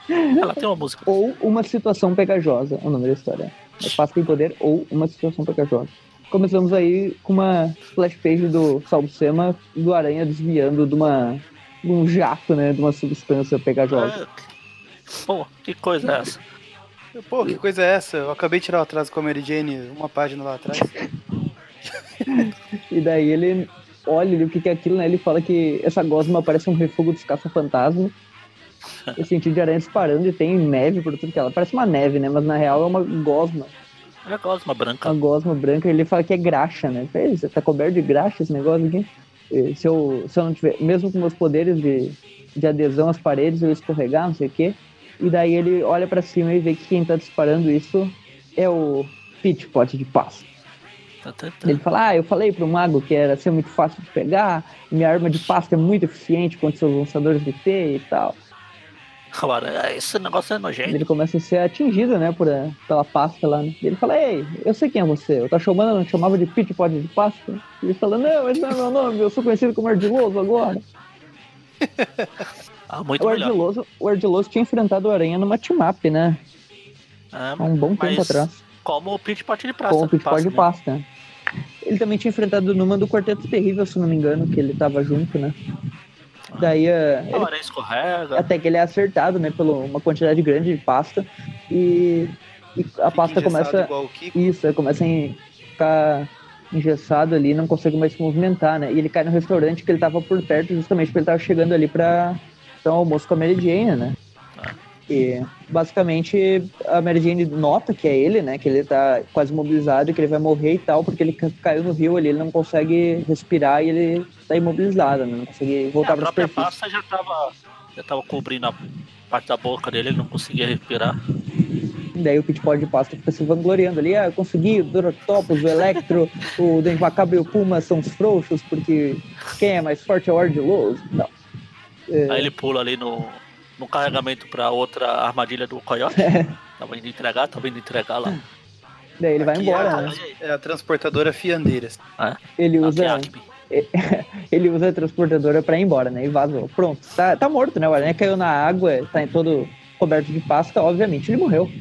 Ela tem uma música. ou uma situação pegajosa, é o nome da história. É Pasta e Poder ou uma situação pegajosa. Começamos aí com uma splash page do Salvo Sema do Aranha desviando de uma de um jato, né, de uma substância pegajosa. É, Pô, que coisa é essa? Pô, que coisa é essa? Eu acabei de tirar o atraso com a Mary Jane uma página lá atrás. <laughs> E daí ele olha ali o que que é aquilo, né? Ele fala que essa gosma parece um refúgio dos caça-fantasma. <laughs> Eu senti de aranha disparando e tem neve por tudo que ela. Parece uma neve, né? Mas na real é uma gosma. É gosma branca. uma gosma branca, ele fala que é graxa, né? Fez, tá coberto de graxa esse negócio aqui. E Se eu, se eu não tiver, mesmo com meus poderes de, de adesão às paredes, eu ia escorregar, não sei o quê. E daí ele olha pra cima e vê que quem tá disparando isso é o Pit Pot de pasta. Tá, tá, tá. Ele fala, ah, eu falei pro mago que era ser muito fácil de pegar, minha arma de pasta é muito eficiente contra seus lançadores de teia e tal. Agora, esse negócio é nojento. Ele começa a ser atingido, né, por, a- pela pasta lá, né? E ele fala, ei, eu sei quem é você. Eu tô chamando, não te chamava de Pit Pot de pasta? Ele fala, não, esse não é meu nome, eu sou conhecido como Ardiloso agora. <laughs> Ah, muito O melhor. Ardiloso, o Ardiloso tinha enfrentado o Aranha numa team-up, né? É, Há um bom tempo atrás. Como o Pit Pot de praça. Com o Pit Pot de né? pasta. Ele também tinha enfrentado numa do Quarteto Terrível, se não me engano, que ele tava junto, né? Daí, eh, A ele aranha escorrega. até que ele é acertado, né, por uma quantidade grande de pasta. E, e a pasta começa. Isso, começa a ficar engessado ali, não consegue mais se movimentar, né? E ele cai no restaurante que ele tava por perto, justamente porque ele tava chegando ali pra, um almoço com a Mary Jane, né? E basicamente a Mary Jane nota que é ele, né? Que ele tá quase imobilizado e que ele vai morrer e tal, porque ele ca- caiu no rio ali, ele não consegue respirar e ele tá imobilizado, né? Não consegue É, voltar a pra própria superfície. pasta já tava, já tava cobrindo a parte da boca dele, ele não conseguia respirar. Daí o Pitpod de pasta fica se vangloriando ali, ah, eu consegui, o Dorotopus, o Electro, o Denvacaba e o Puma são os frouxos, porque quem é mais forte é o Ardiloso. Não. É, Aí ele pula ali no, no carregamento pra outra armadilha do coiote. Tava indo entregar, tava indo entregar lá. daí ele vai Aqui embora, é, a- né? é a transportadora Fiandeiras. Ele Aqui, usa, <laughs> ele usa a transportadora pra ir embora, né? E vazou. Pronto, tá, tá morto, né? O aranha caiu na água, tá em todo coberto de pasta, obviamente ele morreu.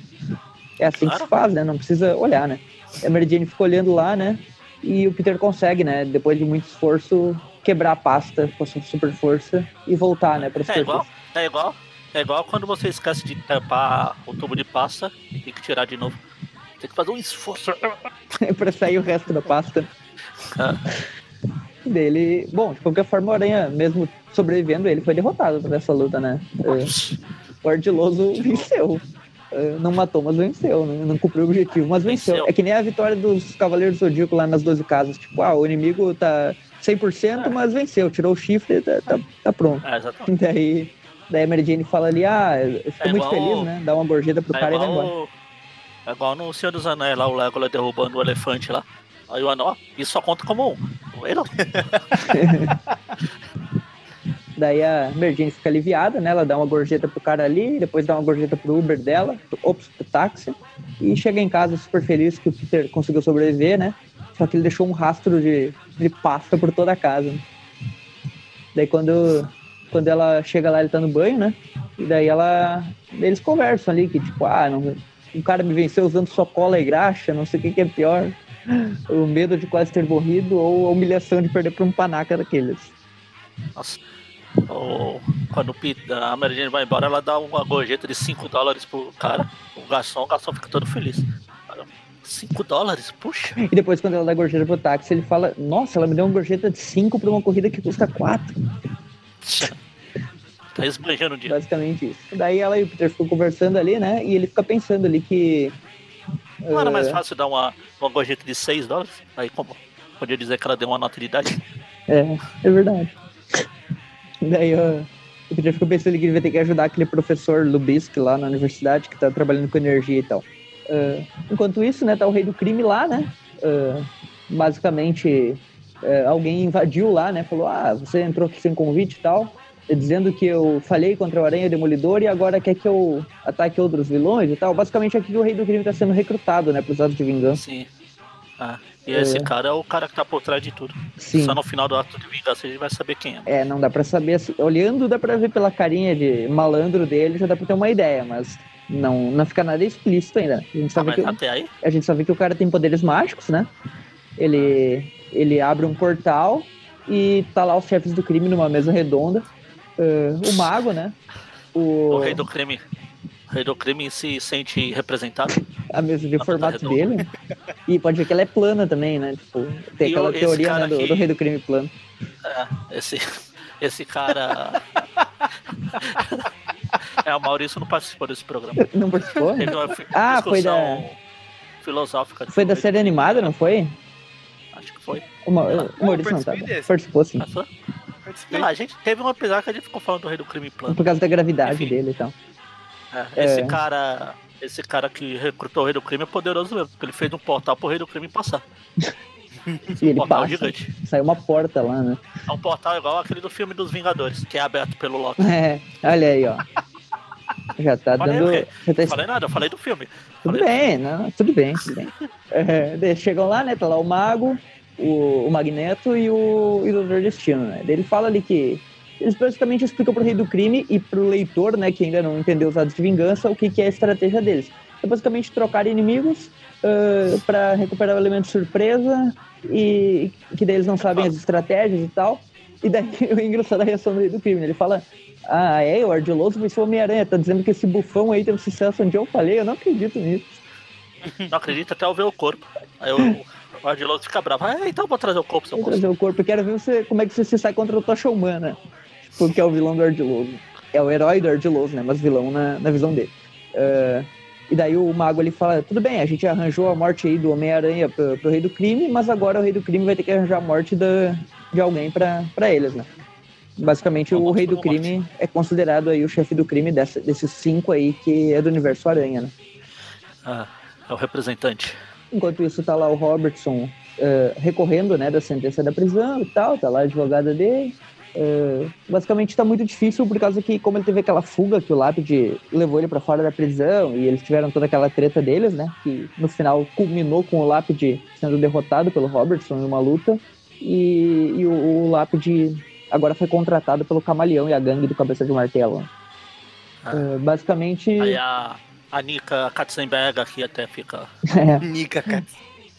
É assim que Claro. se faz, né? Não precisa olhar, né? A Mary Jane ficou olhando lá, né? E o Peter consegue, né? Depois de muito esforço, quebrar a pasta com a sua super força e voltar, né? Pra É igual, é igual, é igual quando você esquece de tampar o tubo de pasta e tem que tirar de novo. Tem que fazer um esforço. <laughs> pra sair o resto da pasta É. dele. Bom, de qualquer forma, o Aranha, mesmo sobrevivendo, ele foi derrotado nessa luta, né? É, o Ardiloso venceu. É, Não matou, mas venceu, né? Não cumpriu o objetivo, mas venceu. Venceu. É que nem a vitória dos Cavaleiros do Zodíaco lá nas 12 casas. Tipo, ah, o inimigo tá 100%, mas venceu. Tirou o chifre, tá, tá, tá pronto. É, exatamente. <laughs> Daí, daí a Mary Jane fala ali, ah, eu fico É muito feliz, o- né? Dá uma gorjeta pro É cara e vai embora. o- É igual no Senhor dos Anéis lá, o Legolas derrubando o elefante lá. Aí o anão, ó, isso só conta como um. Ele não. <laughs> Daí a Merdine fica aliviada, né? Ela dá uma gorjeta pro cara ali, depois dá uma gorjeta pro Uber dela, ops, pro táxi, e chega em casa super feliz que o Peter conseguiu sobreviver, né? Só que ele deixou um rastro de, de pasta por toda a casa. né? Daí quando, quando ela chega lá, ele tá no banho, né? E daí ela. Eles conversam ali que, tipo, ah, não, o cara me venceu usando só cola e graxa, não sei o que, que é pior. <laughs> O medo de quase ter morrido ou a humilhação de perder pra um panaca daqueles. Nossa. O- quando o a Mary Jane vai embora, ela dá uma gorjeta de 5 dólares pro cara. O garçom, o garçom fica todo feliz. 5 dólares? Puxa. E depois, quando ela dá gorjeta pro táxi, ele fala: Nossa, ela me deu uma gorjeta de 5 pra uma corrida que custa 4. Tá esbanjando o dia. Basicamente isso. Daí ela e o Peter ficam conversando ali, né? E ele fica pensando ali que. Não era mais eh, fácil dar uma, uma gorjeta de 6 dólares? Aí como? Podia dizer que ela deu uma nota de idade? É, é verdade. <laughs> Daí ó, o Peter fica pensando que ele vai ter que ajudar aquele professor Lubisk lá na universidade que tá trabalhando com energia e tal. Ah, enquanto isso, né, tá o rei do crime lá, né? Ah, basicamente, eh, alguém invadiu lá, né? Falou: Ah, você entrou aqui sem convite e tal. Dizendo que eu falhei contra o Aranha Demolidor e agora quer que eu ataque outros vilões e tal. Basicamente, aqui o rei do crime tá sendo recrutado, né? Pros atos de vingança. Sim. Ah, e esse cara é o cara que tá por trás de tudo. Sim. Só no final do ato de vingança a gente vai saber quem é. É, não dá pra saber. Olhando, dá pra ver pela carinha de malandro dele, já dá pra ter uma ideia, mas não, não fica nada explícito ainda. A gente, só Ah, vê que, até aí? a gente só vê que o cara tem poderes mágicos, né? Ele, ele abre um portal e tá lá os chefes do crime numa mesa redonda. Ah, o mago, né? O, O rei do crime. O rei do crime se sente representado. a mesa de formato dele. E pode ver que ela é plana também, né? Tipo, tem E aquela teoria né, do, aqui- do rei do crime plano. É, esse, esse cara. <laughs> é, o Maurício não participou desse programa. Não participou? Teve uma Ah, foi discussão filosófica. Foi da série animada, não foi? Acho que foi. O, Ma- o Maurício não tava. desse. Participou sim. Passou? Participei. Sei lá, a gente teve um episódio que a gente ficou falando do rei do crime plano. Por causa da gravidade Enfim. dele e tal. <laughs> É, esse cara. Esse cara que recrutou o rei do crime é poderoso mesmo, porque ele fez um portal pro rei do crime passar. <laughs> E ele portal passa. gigante. Saiu uma porta lá, né? É um portal igual aquele do filme dos Vingadores, que é aberto pelo Loki. <laughs> É, olha aí, ó. Já tá Falei dando. o quê? Já tá Não falei nada, eu falei do filme. Tudo Falei- bem, não, tudo bem, tudo bem. É, chegam lá, né? Tá lá o Mago, o, o Magneto e o, e o Doutor Destino, né? Ele fala ali que. Eles basicamente explicam pro rei do crime e pro leitor, né, que ainda não entendeu os atos de vingança, o que, que é a estratégia deles. É basicamente trocar inimigos ah, pra recuperar o elemento surpresa e que daí eles não sabem as estratégias e tal. E daí <laughs> o engraçado é a reação do rei do crime, né? Ele fala. Ah, é, o Ardiloso venceu o Homem-Aranha. Tá dizendo que esse bufão aí teve sucesso onde eu falei. Eu não acredito nisso. <laughs> Não acredita até eu ver o corpo. Aí o, o Ardiloso fica bravo. Ah, então eu vou trazer o corpo, seu Vou moço. trazer o corpo. Eu quero ver você, como é que você se sai contra o Tocha Humana. Tipo, que é o vilão do Ardiloso. É o herói do Ardiloso, né? Mas vilão na, na visão dele. Ah, e daí o mago ele fala: tudo bem, a gente arranjou a morte aí do Homem-Aranha pro, pro rei do crime, mas agora o rei do crime vai ter que arranjar a morte da, de alguém pra eles, né? Basicamente, o morte rei do crime é considerado aí o chefe do crime dessa, desses cinco aí que é do universo Aranha, né? Ah, é o representante. Enquanto isso, tá lá o Robertson eh, recorrendo, né, da sentença da prisão e tal, tá lá a advogada dele. Eh, basicamente tá muito difícil por causa que, como ele teve aquela fuga que o Lápide levou ele pra fora da prisão e eles tiveram toda aquela treta deles, né, que no final culminou com o Lápide sendo derrotado pelo Robertson em uma luta e, e o, o Lápide agora foi contratado pelo Camaleão e a gangue do Cabeça de Martelo. Ah. Eh, basicamente, Aí a, a Nika Katzenberg aqui até fica. <laughs> é, cara.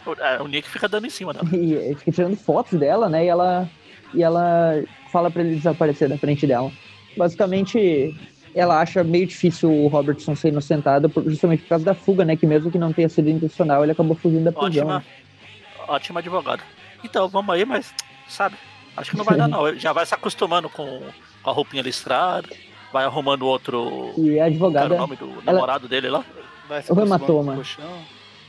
O, é, o Nick fica dando em cima dela. e fica tirando fotos dela, né? E ela, e ela fala pra ele desaparecer da frente dela. Basicamente, ela acha meio difícil o Robertson ser inocentado por- justamente por causa da fuga, né? Que mesmo que não tenha sido intencional, ele acabou fugindo da prisão. Ótima, né? ótima advogada. Então, vamos aí, mas, sabe, acho que não vai dar não. Ele já vai se acostumando com, a roupinha listrada, vai arrumando outro. E a Qual era advogada, o nome do namorado dele lá? Vai se O hematoma. com o colchão.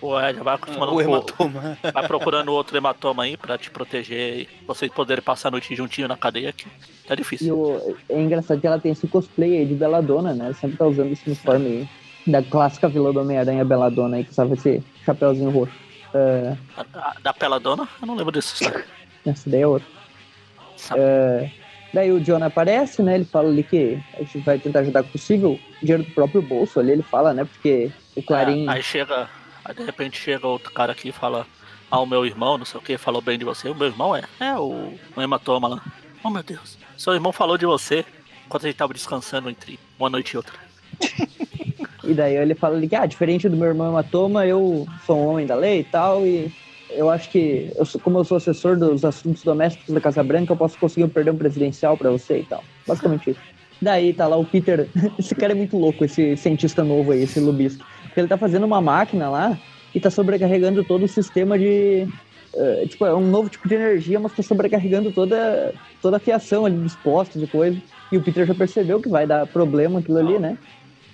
Pô, é, já vai acostumando o hematoma. <laughs> Vai procurando outro hematoma aí pra te proteger e vocês poderem passar a noite juntinho na cadeia aqui. Tá e difícil. o, é engraçado que ela tem esse cosplay aí de Belladonna, né? Ela sempre tá usando esse uniforme aí. Da clássica vilã do Homem-Aranha Beladona aí, que usava esse chapéuzinho roxo. Uh, a, a, da Peladona? Eu não lembro desse história. Essa daí é outra. Uh, daí o John aparece, né? Ele fala ali que a gente vai tentar ajudar o possível. Dinheiro do próprio bolso ali, ele fala, né? Porque o Clarim. É, aí chega. Aí de repente chega outro cara aqui e fala. Ah, o meu irmão, não sei o que, falou bem de você. O meu irmão é. É o, o hematoma lá. Oh meu Deus. Seu irmão falou de você enquanto a gente tava descansando entre uma noite e outra. <laughs> e daí ele fala ali ah, diferente do meu irmão hematoma, eu sou um homem da lei e tal, e eu acho que, eu como eu sou assessor dos assuntos domésticos da Casa Branca, eu posso conseguir um perdão presidencial para você e tal. Basicamente isso. Daí tá lá o Peter. <laughs> Esse cara é muito louco, esse cientista novo aí, esse Lubisco. Ele tá fazendo uma máquina lá e tá sobrecarregando todo o sistema de. Uh, tipo, é um novo tipo de energia, mas tá sobrecarregando toda, toda a fiação ali dos postos e coisa. E o Peter já percebeu que vai dar problema aquilo ali, né?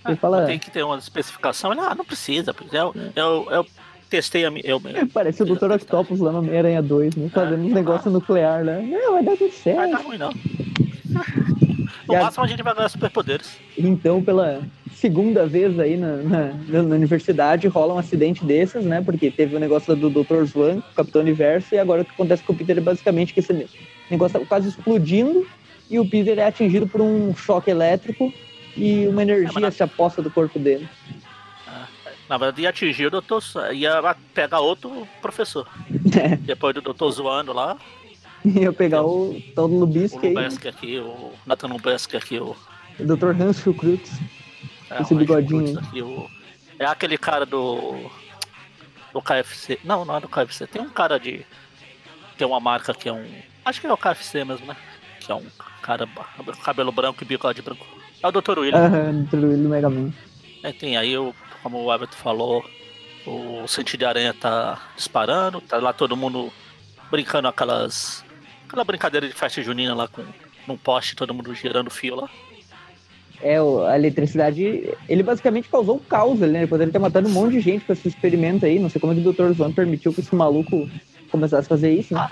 Ele ah, fala. Tem que ter uma especificação. Ele, ah, não precisa. Eu, eu, eu testei a minha. Eu, Parece o Dr. Octopus lá no Homem-Aranha 2, né? Fazendo é, um negócio ah, nuclear, né? Não, vai dar tudo certo. Vai dar ruim, não. No máximo a gente vai ganhar superpoderes. Então, pela segunda vez aí na, na, na, universidade, rola um acidente desses, né? Porque teve o negócio do Dr. Swan, Capitão Universo, e agora o que acontece com o Peter é basicamente que esse negócio tá quase explodindo e o Peter é atingido por um choque elétrico e uma energia é, se aposta do corpo dele. Na verdade, ia atingir o doutor, ia pegar outro professor. <laughs> É. Depois do doutor zoando lá. <laughs> Ia pegar o tal do Lubisky aí. O Lubeski aqui, o Nathan Lubeski aqui, o... O Dr. Hans Krutz. É, esse bigodinho. Aqui, o... É aquele cara do... Do KFC. Não, não é do KFC. Tem um cara de... Tem uma marca que é um... Acho que é o KFC mesmo, né? Que é um cara cabelo branco e bigode branco. É o Dr. William. Aham, Dr. William Mega Man. É, tem aí o como o Everton falou, o sentido de aranha tá disparando, tá lá todo mundo brincando aquelas. Aquela brincadeira de festa junina lá com num poste, todo mundo girando fio lá. É, a eletricidade, ele basicamente causou um caos ali, né? Ele poderia ter matado um monte de gente com esse experimento aí. Não sei como é que o Dr. Swan permitiu que esse maluco começasse a fazer isso, né? Ah,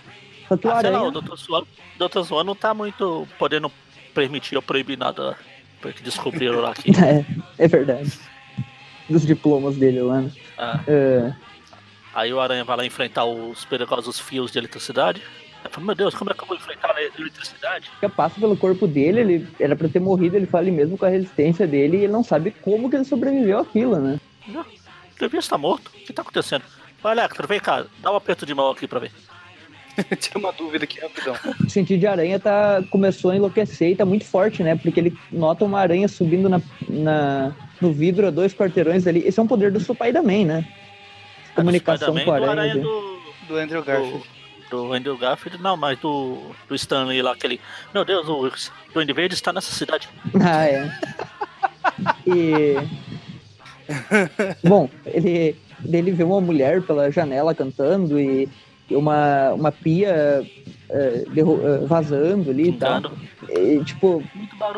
Só que o ah, aranha... Não, o Dr. Swan, Dr. Swan não tá muito podendo permitir ou proibir nada, porque descobriram lá aqui. <laughs> é, é verdade dos diplomas dele lá, né? Ah. É. Aí o Aranha vai lá enfrentar os perigosos fios de eletricidade. Eu falo, meu Deus, como é que eu vou enfrentar a eletricidade? Passa pelo corpo dele, ele era pra ter morrido, ele fala mesmo com a resistência dele e ele não sabe como que ele sobreviveu àquilo, né? Não, devia estar morto. O que tá acontecendo? Vai, Electro, vem cá, dá um aperto de mão aqui pra ver. <laughs> Tinha uma dúvida aqui, rapidão. O sentido de aranha tá, começou a enlouquecer e tá muito forte, né? Porque ele nota uma aranha subindo na, na, no vidro a dois quarteirões ali. Esse é um poder do Spider-Man, né? É, Comunicação com a aranha. Do, aranha do, do Andrew Garfield. Do, do, Andrew Garfield, não, mas do, do Stanley lá, aquele. Meu Deus, o Duende Verde está nessa cidade. <laughs> Ah, é. e. Bom, ele, ele vê uma mulher pela janela cantando e uma, uma pia uh, vazando ali e tal. E, tipo,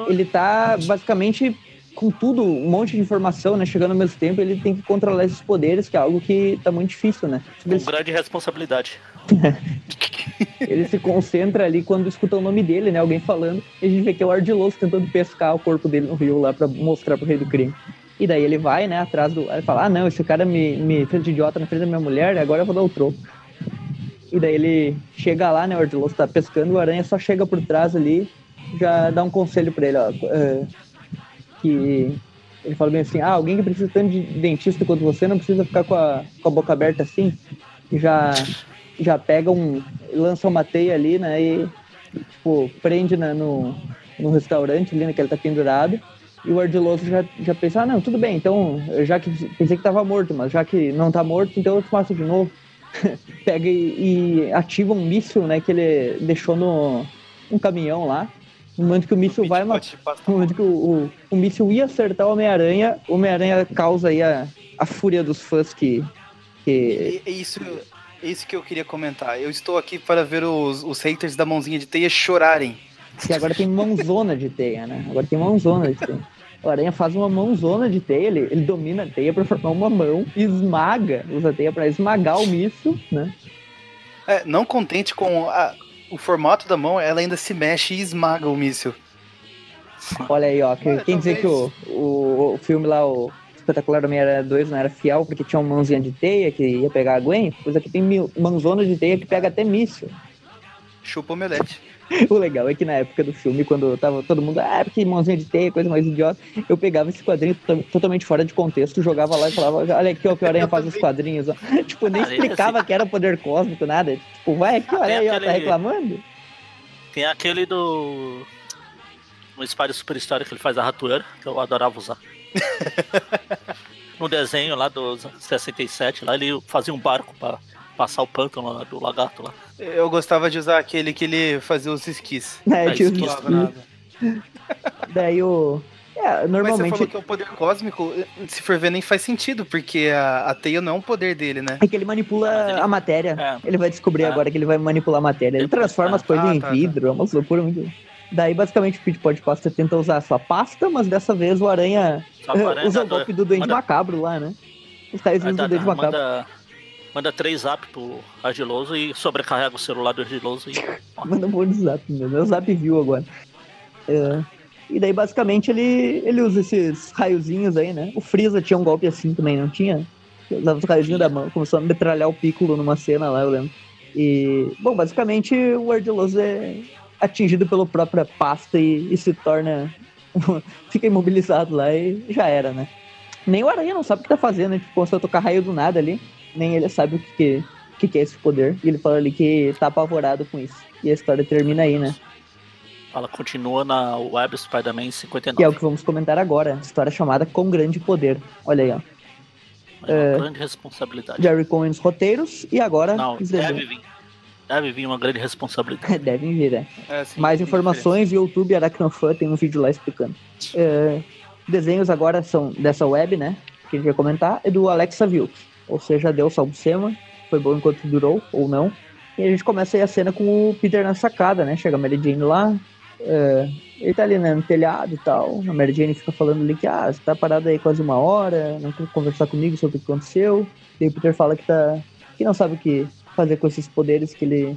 ele tá basicamente com tudo, um monte de informação, né? Chegando ao mesmo tempo, ele tem que controlar esses poderes, que é algo que tá muito difícil, né? Com grande responsabilidade. <laughs> ele se concentra ali quando escuta o nome dele, né? Alguém falando. E a gente vê que é o Ardiloso tentando pescar o corpo dele no rio lá para mostrar pro rei do crime. E daí ele vai, né, atrás do. Ele fala: Ah, não, esse cara me, me fez de idiota na frente da minha mulher, agora eu vou dar o troco. E daí ele chega lá, né? O Ardiloso tá pescando, o aranha só chega por trás ali, já dá um conselho para ele, ó. Uh, que ele fala bem assim: ah, alguém que precisa tanto de dentista quanto você não precisa ficar com a, com a boca aberta assim. Já, já pega um. lança uma teia ali, né? E, tipo, prende né, no, no restaurante ali, né, que ele tá pendurado. E o ardiloso já, já pensa: ah, não, tudo bem, então, já que pensei que tava morto, mas já que não tá morto, então eu mato de novo. <laughs> pega e, e, ativa um míssil, né, que ele deixou no um caminhão lá. No momento que o míssil vai, no momento que o, o, o míssil ia acertar o Homem-Aranha, o Homem-Aranha causa aí a, a fúria dos fãs que. que... É isso, isso que eu queria comentar. Eu estou aqui para ver os, os haters da mãozinha de teia chorarem. Que agora tem mãozona de teia, né? Agora tem mãozona de teia. O Aranha faz uma mãozona de teia, ele, ele domina a teia para formar uma mão, esmaga, usa a teia para esmagar o míssil, né? É, não contente com a, o formato da mão, ela ainda se mexe e esmaga o míssil. Olha aí, ó. Quem, quem dizer que o, o, o, filme lá, o espetacular Homem-Aranha 2 não era fiel porque tinha uma mãozinha de teia que ia pegar a Gwen, pois aqui tem mil, mãozona de teia que pega até míssil. Chupa omelete. <laughs> O legal é que na época do filme, quando tava todo mundo, ah, porque mãozinha de teia, coisa mais idiota, eu pegava esse quadrinho to- totalmente fora de contexto, jogava lá e falava, olha aqui ó, que o Aranha faz os quadrinhos, ó. <laughs> Tipo, nem Ah, esse- explicava que era poder cósmico, nada. Tipo, vai aqui, o Ah, tem Aranha aí, ó, tá reclamando. Tem aquele do. No Spider Super História que ele faz a ratoeira, que eu adorava usar. No <laughs> desenho lá do 67, lá ele fazia um barco pra passar o pântano lá do lagarto lá. Eu gostava de usar aquele que ele fazia os esquis. <laughs> É, Mas tinha os esquis. <laughs> Daí o. É, Mas você normalmente. falou que é o poder cósmico, se for ver, nem faz sentido, porque a, a teia não é um poder dele, né? É que ele manipula Mas ele- a matéria. É. Ele vai descobrir É. agora que ele vai manipular a matéria. Ele transforma as coisas Ah, em tá, tá. vidro, é uma loucura muito. Daí, basicamente, o Pete Podcosta tenta usar a sua pasta, mas dessa vez o Aranha Aranha <laughs> usa o golpe do Duende manda- Macabro lá, né? Os caras usam Dá- o Duende dá- Macabro. manda, três zap pro Argiloso e sobrecarrega o celular do Argiloso e. <laughs> Manda um monte de zap mesmo. É o zap view agora. É, E daí, basicamente, ele, ele usa esses raiozinhos aí, né? O Freeza tinha um golpe assim também, não tinha? Ele Usava os raiozinhos da mão, começou a metralhar o Piccolo numa cena lá, eu lembro. E, bom, basicamente, o Ardiloso é atingido pela própria pasta e, e se torna... <laughs> fica imobilizado lá e já era, né? Nem o Aranha não sabe o que tá fazendo, tipo, começou a tocar raio do nada ali. Nem ele sabe o que, que, que, que é esse poder. E ele fala ali que tá apavorado com isso. E a história termina aí, né? Ela continua na Web Spider-Man Que é o 59. que vamos comentar agora. História chamada Com Grande Poder. Olha aí, ó. É uma grande responsabilidade. Jerry Cohen nos roteiros. E agora. Não, os deve vir. Deve vir uma grande responsabilidade. <laughs> Devem vir, né? É, sim, Mais informações, YouTube, Aracnofan, tem um vídeo lá explicando. É, desenhos agora são dessa web, né? Que a gente vai comentar, é do Alexa Vilk. Ou seja, deu salvo sema, foi bom enquanto durou, ou não. E a gente começa aí a cena com o Peter na sacada, né? Chega a Mary Jane lá, é, ele tá ali né, no telhado e tal. A Mary Jane fica falando ali que, ah, você tá parado aí quase uma hora, não quer conversar comigo sobre o que aconteceu. E o Peter fala que tá. que não sabe o que fazer com esses poderes que ele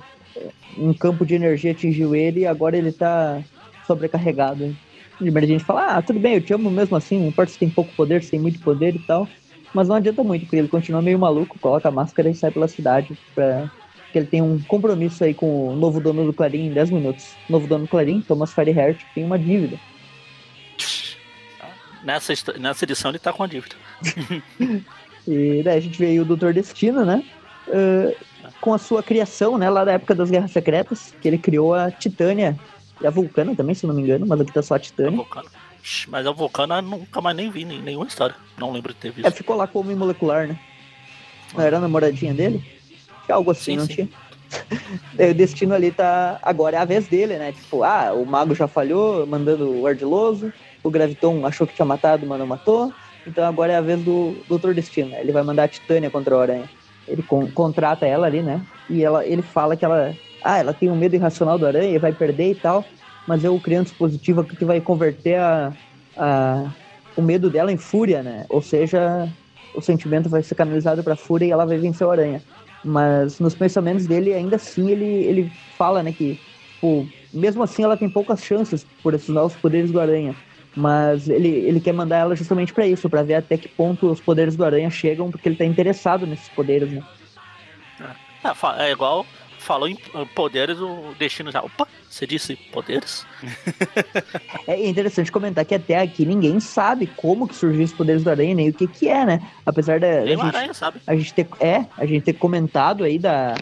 um campo de energia atingiu ele e agora ele tá sobrecarregado. E a gente fala, ah, tudo bem, eu te amo mesmo assim, não importa se tem pouco poder, se tem muito poder e tal. Mas não adianta muito, porque ele continua meio maluco, coloca a máscara e sai pela cidade pra... Porque ele tem um compromisso aí com o novo dono do Clarim em 10 minutos. O novo dono do Clarim, Thomas Fireheart, tem uma dívida. Nessa, nessa edição ele tá com a dívida. <laughs> E daí a gente vê aí o Doutor Destino, né? eh, com a sua criação, né? Lá da época das Guerras Secretas, que ele criou a Titânia e a Vulcana também, se não me engano, mas aqui tá só a Titânia. Mas a Vulcana eu nunca mais nem vi em nenhuma história. Não lembro de ter É, visto. ficou lá como molecular, né? Não era a namoradinha dele? Algo assim, Sim, não sim. tinha? Daí <laughs> o destino ali tá. Agora é a vez dele, né? Tipo, ah, o mago já falhou, mandando o ardiloso. O Graviton achou que tinha matado, mas não matou. Então agora é a vez do Doutor Destino. né? Ele vai mandar a Titânia contra a Aranha. Ele con- contrata ela ali, né? E ela, ele fala que ela. Ah, ela tem um medo irracional do Aranha vai perder e tal. Mas eu criei um dispositivo aqui que vai converter a, a, o medo dela em fúria, né? Ou seja, o sentimento vai ser canalizado pra fúria e ela vai vencer o Aranha. Mas nos pensamentos dele, ainda assim, ele, ele fala, né, que, tipo, mesmo assim ela tem poucas chances por esses novos poderes do Aranha. Mas ele, ele quer mandar ela justamente pra isso, pra ver até que ponto os poderes do Aranha chegam, porque ele tá interessado nesses poderes, né? É, é igual, falou em eh, poderes, o destino já. Opa, você disse poderes? <laughs> É interessante comentar que até aqui ninguém sabe como que surgiu os poderes do Aranha, nem o que que é, né? Apesar da, Nem gente Aranha sabe. a gente ter, é, a gente ter comentado aí da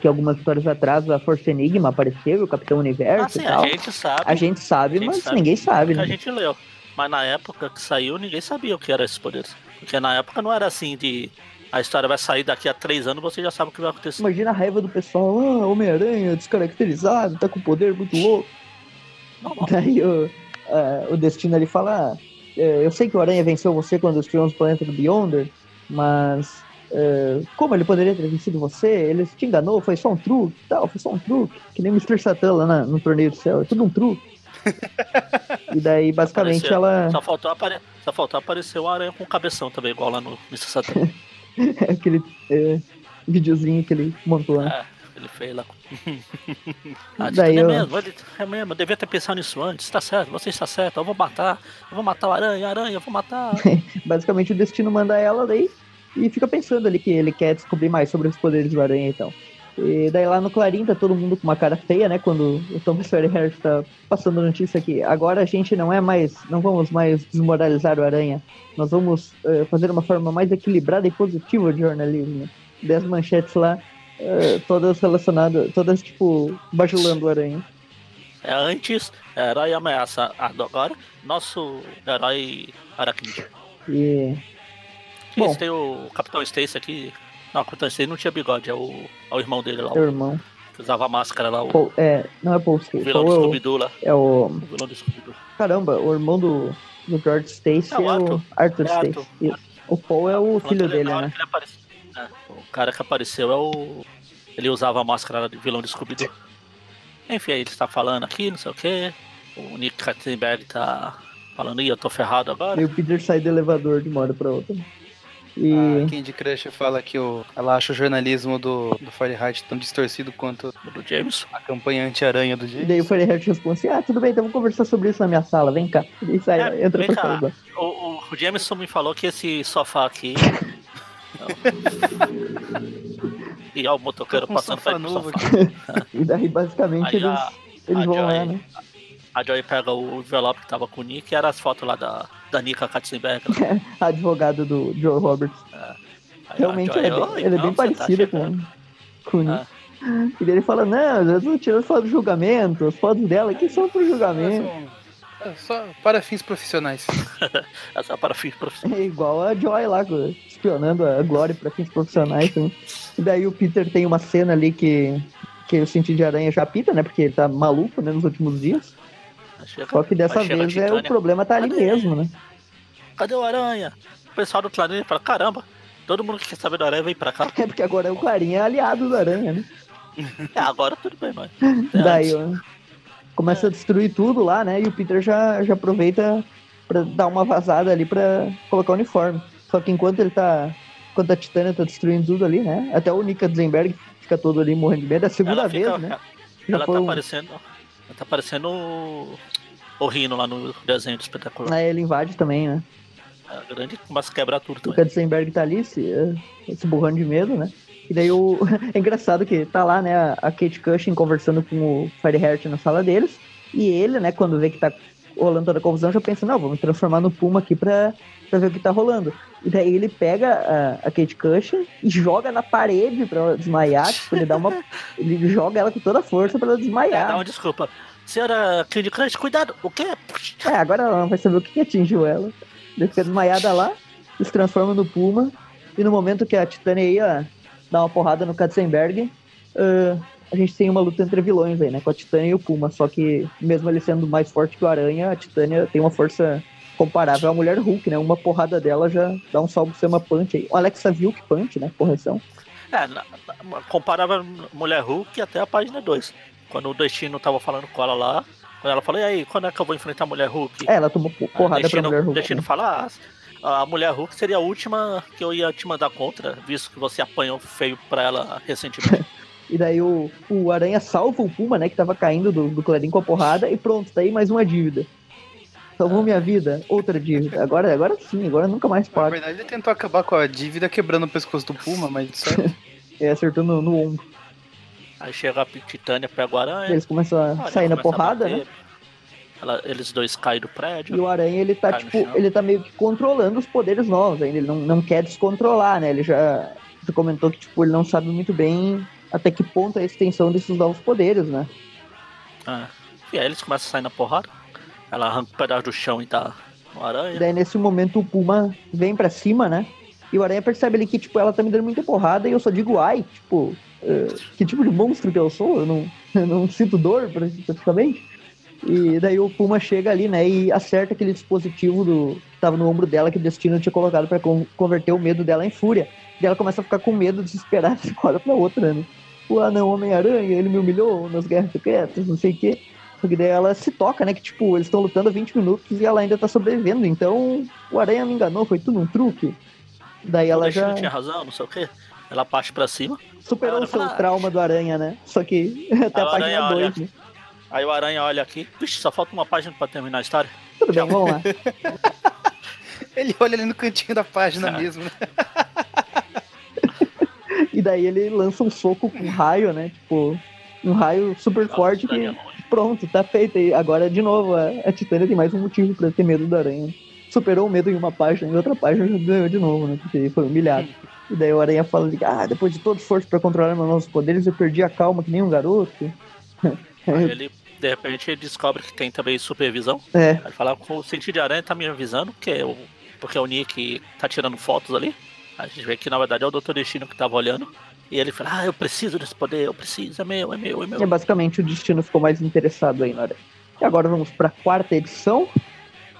que algumas histórias atrás a Força Enigma apareceu, o Capitão Universo Assim, e tal. a gente sabe. A gente sabe, a gente mas sabe ninguém sabe, que a né? gente leu. Mas na época que saiu, ninguém sabia o que eram esses poderes. Porque na época não era assim de. A história vai sair daqui a três anos, você já sabe o que vai acontecer. Imagina a raiva do pessoal, ah, Homem-Aranha descaracterizado, tá com poder muito louco. Normal. Daí o, ah, o Destino ali fala, ah, é, eu sei que o Aranha venceu você quando destruímos o planeta do Beyonder, mas é, como ele poderia ter vencido você? Ele te enganou, foi só um truque tal, foi só um truque. Que nem o Mr. Satan lá na- no Torneio do Céu, é tudo um truque. e daí, basicamente, Apareceu. ela... Só faltou, apare... Só faltou aparecer o Aranha com o cabeção também, igual lá no Mr. Satan. <laughs> <laughs> aquele é, videozinho que ele montou, né? É. Ele fez lá. <laughs> ah, Daí é eu- mesmo, ele- é mesmo, eu devia ter pensado nisso antes. Tá certo, você está certo, eu vou matar. Eu vou matar o aranha, aranha, eu vou matar. <laughs> Basicamente o destino manda ela daí e fica pensando ali que ele quer descobrir mais sobre os poderes do aranha e tal. E daí lá no Clarim tá todo mundo com uma cara feia, né? Quando o Tom Harris tá passando notícia que agora a gente não é mais, não vamos mais desmoralizar o aranha. Nós vamos eh, fazer uma forma mais equilibrada e positiva de jornalismo. Dez manchetes lá, eh, todas relacionadas, todas tipo bajulando o aranha. É antes, herói ameaça. Agora, nosso herói aracnídeo. E Bom. Tem o Capitão Stacy aqui. Não, o Stacy não tinha bigode, é o, é o irmão dele lá, seu o, irmão, que usava máscara lá, o, Paul- é, não é Paul Stacy, vilão do Paul é o- Scooby-Doo lá. é o O vilão do Scooby-Doo. Caramba, o irmão do, do George Stacy É o é, o Arthur. Arthur É Stacy. Arthur. O Paul é o filho ele- dele, né? que ele apareceu- é, o cara que apareceu é o. Ele usava a máscara de vilão de Scooby-Doo. Enfim, aí ele está falando aqui, não sei o que. O Nick Katzenberg tá falando, ih, eu tô ferrado agora. E o Peter sai do elevador de uma hora pra outra. E A Candy Crush fala que o, ela acha o jornalismo do, do Fahrenheit tão distorcido quanto Do James. a campanha anti-aranha do e James. daí o Fahrenheit responde assim, ah, tudo bem, então vamos conversar sobre isso na minha sala, vem cá. E sai, É, entra vem cá. O, o, Jameson me falou que esse sofá aqui. <laughs> e ó, o motoqueiro passando sofá novo sofá. <laughs> E daí, basicamente, Aí eles, a- eles a vão lá, Joy- né? A Joy pega o envelope que tava com o Nick e era as fotos lá da, da Nika Katzenberg. lá. A <laughs> advogada do Joe Roberts. Aí Realmente, ela é "Oi, bem, ela é bem tá parecida chegando." com, com o Nick. Ah. E daí ele fala, não, eu tô tirando foto do julgamento, as fotos dela aqui são pro julgamento. É só para fins profissionais. <laughs> É para fins profissionais. É igual a Joy lá, espionando a Glória pra fins profissionais. Né? E daí o Peter tem uma cena ali que, que o sentido de aranha já pita, né? Porque ele tá maluco né, nos últimos dias. Chega- Só que dessa vez é, o problema tá ali Cadê? mesmo, né? Cadê o Aranha? O pessoal do Clarim fala, caramba, todo mundo que quer saber do Aranha vem pra cá. <laughs> É porque agora o Clarinha é aliado do aranha, né? É, agora tudo bem, mas. <laughs> Daí ó, começa a destruir tudo lá, né? E o Peter já, já aproveita pra dar uma vazada ali pra colocar o uniforme. Só que enquanto ele tá. Enquanto a Titânia tá destruindo tudo ali, né? Até o Nick Katzenberg fica todo ali morrendo de medo. É a segunda ela vez, fica- né? Já Ela tá um- parecendo. Tá parecendo o. O Rino lá no desenho do espetacular. Aí ele invade também, né? É grande, começa a quebrar tudo O também. Katzenberg tá ali se, se borrando de medo, né? E daí o. <laughs> É engraçado que tá lá, né, a- a Kate Cushing conversando com o Fireheart na sala deles. E ele, né, quando vê que tá rolando toda a confusão, já pensa, não, vamos transformar no Puma aqui pra, pra ver o que tá rolando. E daí ele pega a, a Kate Cushing e joga na parede pra ela desmaiar. Tipo, ele dá uma. <laughs> Ele joga ela com toda a força pra ela É, desmaiar. uma desculpa. Senhora Candy Crush, cuidado! O quê? É, agora ela não vai saber o que atingiu ela. Ele fica desmaiada lá, se transforma no Puma. E no momento que a Titânia ia dar uma porrada no Katzenberg, ah, a gente tem uma luta entre vilões aí, né? Com a Titânia e o Puma. Só que, mesmo ele sendo mais forte que o Aranha, a Titânia tem uma força comparável à Mulher Hulk, né? Uma porrada dela já dá um salvo uma punch aí. O Alexa Vilk punch, né? Correção. É, na- na- comparava Mulher Hulk até a página 2. Quando o Destino tava falando com ela lá, quando ela falou, e aí, quando é que eu vou enfrentar a Mulher Hulk? É, ela tomou po- porrada pra Destino, Mulher Hulk. Destino né? fala, ah, a Mulher Hulk seria a última que eu ia te mandar contra, visto que você apanhou feio pra ela recentemente. <laughs> E daí o, o Aranha salva o Puma, né? Que tava caindo do, do Clarim com a porrada. E pronto, tá aí mais uma dívida. Salvou minha vida, outra dívida. Agora, agora sim, agora nunca mais Na pago. verdade, ele tentou acabar com a dívida quebrando o pescoço do Puma, mas certo. <laughs> É, acertou no, no ombro. aí chega a Titânia, pega o Aranha. Eles começam a sair na porrada, né? Ela- eles dois caem do prédio. E o Aranha, ele tá, tipo, ele tá meio que controlando os poderes novos ainda. Ele não, não quer descontrolar, né? Ele já, já comentou que, tipo, ele não sabe muito bem até que ponto é a extensão desses novos poderes, né? Ah, E aí eles começam a sair na porrada. Ela arranca um pedaço do chão e tá E Aranha. daí, nesse momento, o Puma vem pra cima, né? E o Aranha percebe ali que, tipo, ela tá me dando muita porrada e eu só digo, ai, tipo, eh, que tipo de monstro que eu sou? Eu não, <laughs> eu não sinto dor, praticamente. E daí o Puma chega ali, né, e acerta aquele dispositivo do, que tava no ombro dela que o Destino tinha colocado con- converter o medo dela em fúria. E ela começa a ficar com medo, desesperada, <laughs> de uma hora pra outra, né? O anão Homem-Aranha, ele me humilhou nas guerras secretas, não sei o quê. Só que daí ela se toca, né? Que tipo, eles estão lutando há 20 minutos e ela ainda tá sobrevivendo. Então o Aranha me enganou, foi tudo um truque. Daí o ela já. tinha razão, não sei o quê. ela parte pra cima. Superou o seu ah, trauma do Aranha, né? Só que <laughs> até a o página Aranha 2, olha. né? Aí o Aranha olha aqui. Vixe, só falta uma página pra terminar a história. Tudo bem, vamos lá. <laughs> Ele olha ali no cantinho da página Ah. <laughs> mesmo, né? E daí ele lança um soco com um raio, né? Tipo, um raio super forte que pronto, tá feito. E agora, de novo, a, a Titânia tem mais um motivo pra ter medo do Aranha. Superou o medo em uma página, em outra página já ganhou de novo, né? Porque foi humilhado. E daí o Aranha fala, ali, ah, depois de todo esforço pra controlar meus novos poderes, eu perdi a calma que nem um garoto. <laughs> Aí ele, de repente, ele descobre que tem também supervisão. É, ele fala com o sentido de aranha tá me avisando, que é o, porque é o Nick tá tirando fotos ali. A gente vê que na verdade é o Dr. Destino que tava olhando. E ele fala, ah, eu preciso desse poder, eu preciso, é meu, é meu, é meu. e basicamente o destino ficou mais interessado aí na Aranha. E agora vamos pra quarta edição,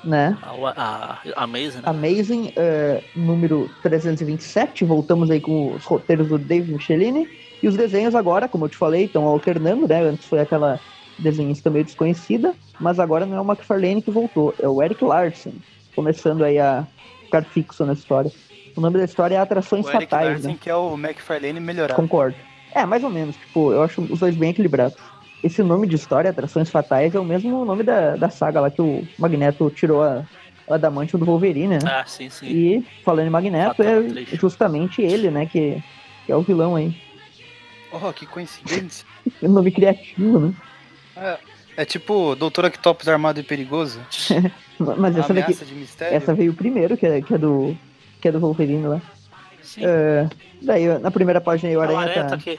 né? A, a, a Amazing, né? Amazing, é, número 327. Voltamos aí com os roteiros do David Michelini. E os desenhos agora, como eu te falei, estão alternando, né? Antes foi aquela desenhista meio desconhecida, mas agora não é o McFarlane que voltou, é o Eric Larson, começando aí a ficar fixo na história. O nome da história é Atrações O Eric Fatais, Larson, né? que é o McFarlane melhorado. Concordo. É, mais ou menos. Tipo, eu acho os dois bem equilibrados. Esse nome de história, Atrações Fatais, é o mesmo nome da, da saga lá que o Magneto tirou a, o Adamantium do Wolverine, né? Ah, sim, sim. E falando em Magneto, Fatal é Attraction. justamente ele, né, que, que é o vilão aí. Oh, que coincidência. <laughs> É um nome criativo, né? É, é tipo Doutor Octopus armado e perigoso. <laughs> Mas essa daqui, Ameaça de mistério. essa veio primeiro, que é, que é do que é do Wolverine lá. sim. É, daí, na primeira página aí, o o Aranha Aranha tá... tá aqui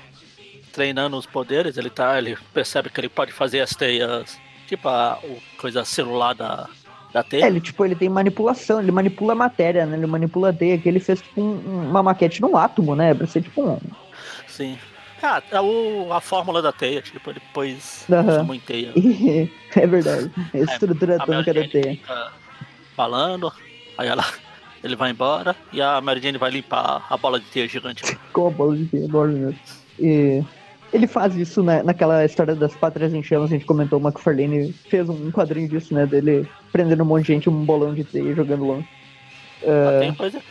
treinando os poderes, ele tá, ele percebe que ele pode fazer as teias, tipo a o coisa celular da, da É, teia. ele, tipo, ele tem manipulação, ele manipula a matéria, né? Ele manipula a teia, que ele fez, tipo, um- uma maquete num átomo, né? Pra ser, tipo, um... Sim. Ah, é o, a fórmula da teia, tipo, ele pôs sumou em teia. <laughs> é verdade. A estrutura A Mary atômica da teia. fica falando, aí ela, ele vai embora e a Mary Jane vai limpar a bola de teia gigante. <laughs> Com a bola de teia, teia. E ele faz isso né, naquela história das pátrias em chamas, a gente comentou, o McFarlane fez um quadrinho disso, né? Dele prendendo um monte de gente, um bolão de teia e jogando longe. Mas Tem coisa.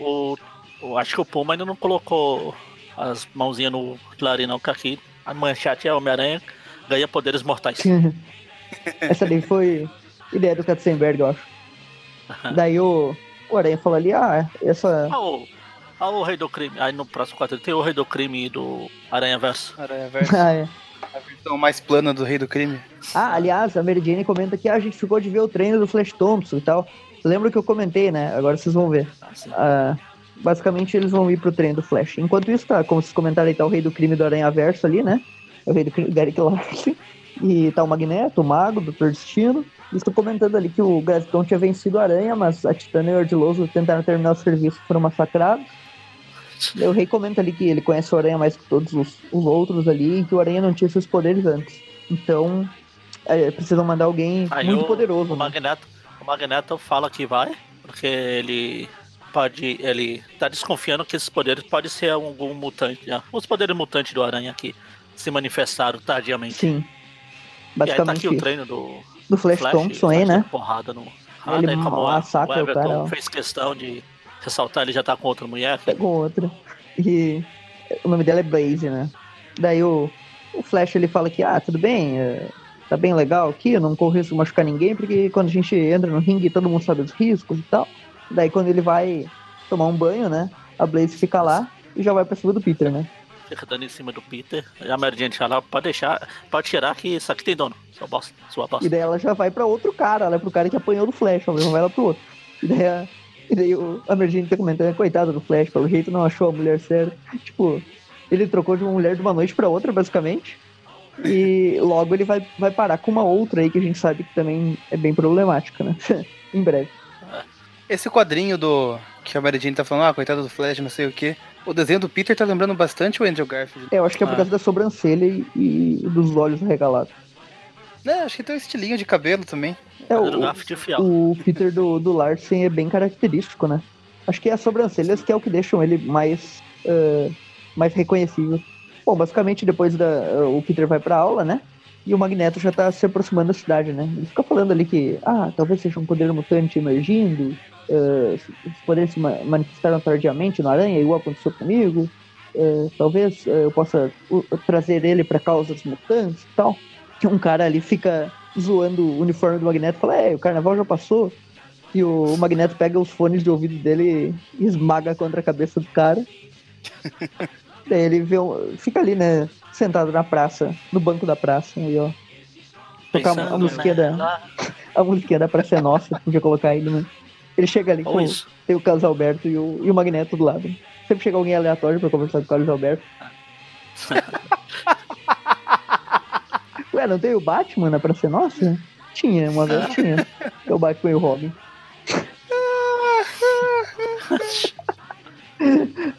O, o- acho que o Puma ainda não colocou as mãozinhas no clarim, não, que aqui a manchete é Homem-Aranha ganha poderes mortais. <laughs> Essa daí foi ideia do Katzenberg, eu acho. <laughs> Daí o, o Aranha falou ali, ah, essa. Ah, o, ah, o Rei do Crime. Aí no próximo quadro tem o Rei do Crime do Aranha Verso. Aranha Verso, <laughs> Ah, é. a versão mais plana do Rei do Crime. Ah, aliás, a Mary Jane comenta que ah, a gente ficou de ver o treino do Flash Thompson e tal. Lembra que eu comentei, né? Agora vocês vão ver. Assim. Ah, basicamente eles vão ir pro treino do Flash. Enquanto isso, tá, como vocês comentaram aí, tá o rei do crime do Aranha Verso ali, né? É o rei do crime do Eric Larson. E tá o Magneto, o Mago, o Dr. Destino. Estou comentando ali que o Graviton tinha vencido o Aranha, mas a Titânia e o Ardiloso tentaram terminar o serviço e foram massacrados. O rei comenta ali que ele conhece o Aranha mais que todos os, os outros ali e que o Aranha não tinha seus poderes antes. Então, é, precisam mandar alguém Aí muito o, poderoso. O né? Magneto, o Magneto fala que vai, porque ele pode. Ele tá desconfiando que esses poderes podem ser algum mutante. né? Os poderes mutantes do Aranha que se manifestaram tardiamente. Sim. E aí tá Basicamente aqui o treino do do Flash, Flash, Thompson aí, né? Porrada no. Ele Ah, daí como o- massacra o o cara, fez questão de ressaltar, ele já tá com outra mulher. pegou outra. E o nome dela é Blaze, né? Daí o, o Flash ele fala que, ah, tudo bem, é, tá bem legal aqui, eu não corro risco de machucar ninguém, porque quando a gente entra no ringue todo mundo sabe os riscos e tal. Daí quando ele vai tomar um banho, né? A Blaze fica lá e já vai pra cima do Peter, né? Fica dando em cima do Peter. E a Mary Jane fala, pode deixar, pode tirar que isso aqui tem dono. Sua bosta, sua bosta. E daí ela já vai pra outro cara, ela é pro cara que apanhou do Flash, ela vai lá pro outro. E daí a, e daí o, a Mergine tá comentando, coitado do Flash, pelo jeito não achou a mulher certa. Tipo, ele trocou de uma mulher de uma noite pra outra, basicamente. E logo ele vai, vai parar com uma outra aí que a gente sabe que também é bem problemática, né? <laughs> em breve. Esse quadrinho do. Que a Mary Jane tá falando, ah, coitado do Flash, não sei o que. O desenho do Peter tá lembrando bastante o Andrew Garfield. É, eu acho que é por Ah. causa da sobrancelha e, e dos olhos arregalados. Né, acho que tem um estilinho de cabelo também. É, o, Garfield fiel. o Peter do, do Larsen é bem característico, né? Acho que é as sobrancelhas que é o que deixam ele mais, eh, mais reconhecível. Bom, basicamente depois da, o Peter vai pra aula, né? E o Magneto já tá se aproximando da cidade, né? Ele fica falando ali que, ah, talvez seja um poder mutante emergindo, os poderes se ma- manifestaram tardiamente no Aranha, igual aconteceu comigo. é, talvez é, eu possa trazer ele para causas mutantes e tal. Que um cara ali fica zoando o uniforme do Magneto e fala: É, o carnaval já passou. E o Magneto pega os fones de ouvido dele e esmaga contra a cabeça do cara. <laughs> Daí ele vê um- fica ali, né? Sentado na praça, no banco da praça, aí, ó. Tocar a, a Pensando musiquinha da, nela. <laughs> a musiquinha da Praça é Nossa, podia colocar aí, né? Ele chega ali Ou com isso. tem o Carlos Alberto e o, e o Magneto do lado. Sempre chega alguém aleatório pra conversar com o Carlos Alberto. <laughs> Ué, não tem o Batman na Praça é Nossa? Tinha, uma vez tinha. É o Batman e o Robin.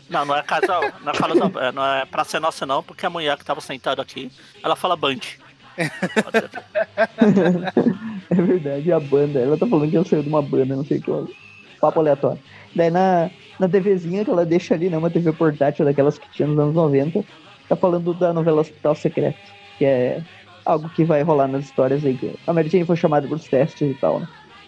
Não, não é casal. Não é, Carlos Alberto, não é pra ser nossa, não, porque a mulher que tava sentada aqui, ela fala Band. <laughs> É verdade, a banda. Ela tá falando que ela saiu de uma banda, não sei o que. ó. Papo aleatório. Daí na, na TVzinha que ela deixa ali, né? Uma TV portátil daquelas que tinha nos anos 90, tá falando da novela Hospital Secreto, que é algo que vai rolar nas histórias aí. que A Mary Jane foi chamada pros testes e tal, né?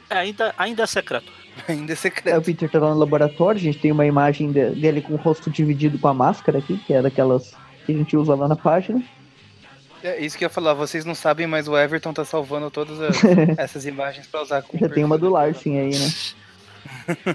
É, ainda, ainda é secreto. <laughs> Ainda é Aí o secreto. Peter tá lá no laboratório, a gente tem uma imagem de- dele com o rosto dividido com a máscara aqui, que é daquelas que a gente usa lá na página. É isso que eu ia falar, vocês não sabem, mas o Everton tá salvando todas as- <laughs> essas imagens pra usar com Já tem uma do Larsen aí, né?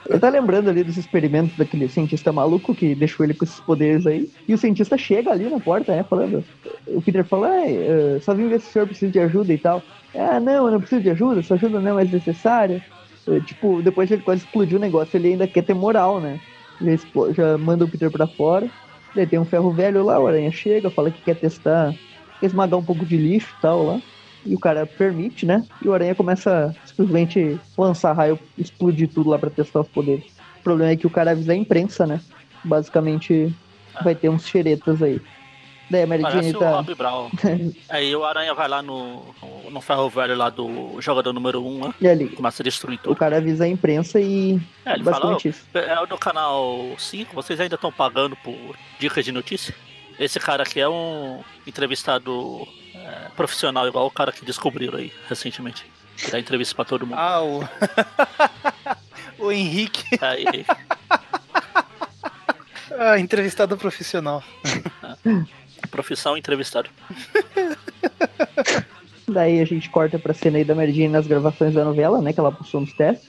Ele tá lembrando ali dos experimentos daquele cientista maluco que deixou ele com esses poderes aí. E o cientista chega ali na porta, né? Falando. O Peter fala, ah, só vim ver se o senhor precisa de ajuda e tal. Ah, não, eu não preciso de ajuda, sua ajuda não é mais necessária. Eh, tipo, depois ele quase explodiu o negócio, ele ainda quer ter moral, né? Já, já manda o Peter pra fora. Daí tem um ferro velho lá, o Aranha chega, fala que quer testar, esmagar um pouco de lixo e tal lá. E o cara permite, né? E o Aranha começa a simplesmente lançar raio, explodir tudo lá pra testar os poderes. O problema é que o cara avisa a imprensa, né? Basicamente vai ter uns xeretas aí. Daí a Mary Jane o tá. <laughs> Aí o Aranha vai lá no, no ferro velho lá do jogador número 1, um, né? E ali, Começa a destruir o tudo. cara avisa a imprensa e. É, ele fala, basicamente isso. "Ô, é do canal 5, vocês ainda estão pagando por dicas de notícia? Esse cara aqui é um entrevistado é, profissional, igual o cara que descobriram aí recentemente. Que dá entrevista pra todo mundo. Ah, o. <laughs> o Henrique, Aí, <laughs> ah, entrevistado profissional. profissão entrevistado. <laughs> Daí a gente corta pra cena aí da Jane nas gravações da novela, né? Que ela passou nos testes.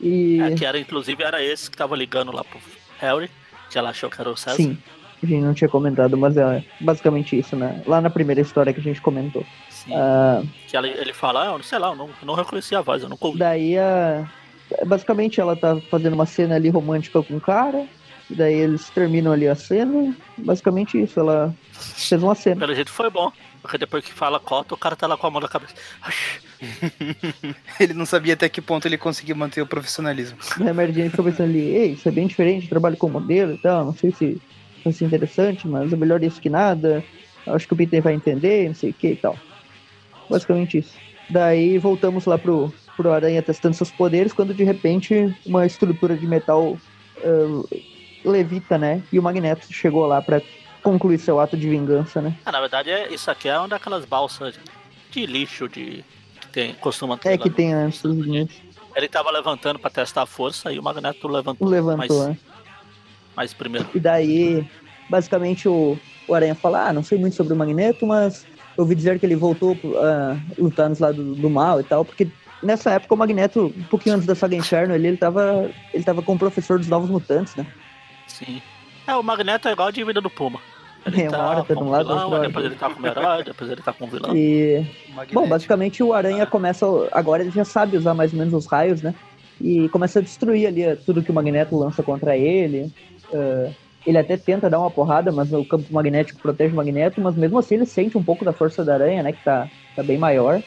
E. É, que era, inclusive, era esse que tava ligando lá pro Harry, que ela achou que era o César. Sim, a gente não tinha comentado, mas é basicamente isso, né? Lá na primeira história que a gente comentou. Sim. Ah, Que ela, ele fala, ah, eu não sei lá, eu não, eu não reconheci a voz, eu nunca ouvi. daí a. Basicamente ela tá fazendo uma cena ali romântica com o cara. E daí eles terminam ali a cena. Basicamente isso, ela fez uma cena. Pelo jeito foi bom. Porque depois que fala cota, o cara tá lá com a mão na cabeça. Ele não sabia até que ponto ele conseguiu manter o profissionalismo. Daí a Mary Jane ficou pensando ali, ei, isso é bem diferente, trabalho com modelo e tal, não sei se vai ser interessante, mas é melhor isso que nada. Acho que o Peter vai entender, não sei o que e tal. Basicamente isso. Daí voltamos lá pro, pro Aranha testando seus poderes, quando de repente uma estrutura de metal ah, levita, né? E o Magneto chegou lá pra concluir seu ato de vingança, né? Ah, na verdade, é, isso aqui é uma daquelas balsas de lixo de. que tem, costuma ter. É lá que no- tem linhas. Ele tava levantando pra testar a força e o Magneto levantou Levantou, mais, né? Mais primeiro. E daí, basicamente, o, o Aranha fala: Ah, não sei muito sobre o Magneto, mas eu ouvi dizer que ele voltou a lutar nos lados do mal e tal, porque nessa época o Magneto, um pouquinho antes da saga Inferno, ele, ele, tava, ele tava com o professor dos Novos Mutantes, né? Sim. É, o Magneto é igual a dívida do Puma. É, uma hora tá de um lado, vilão, outra hora depois ele tá como herói, <laughs> depois ele tá como vilão. E, Magnético. bom, basicamente o Aranha começa. Agora ele já sabe usar mais ou menos os raios, né? E começa a destruir ali tudo que o Magneto lança contra ele. Ah, ele até tenta dar uma porrada, mas o campo magnético protege o Magneto, mas mesmo assim ele sente um pouco da força da aranha, né? Que tá, tá bem maior.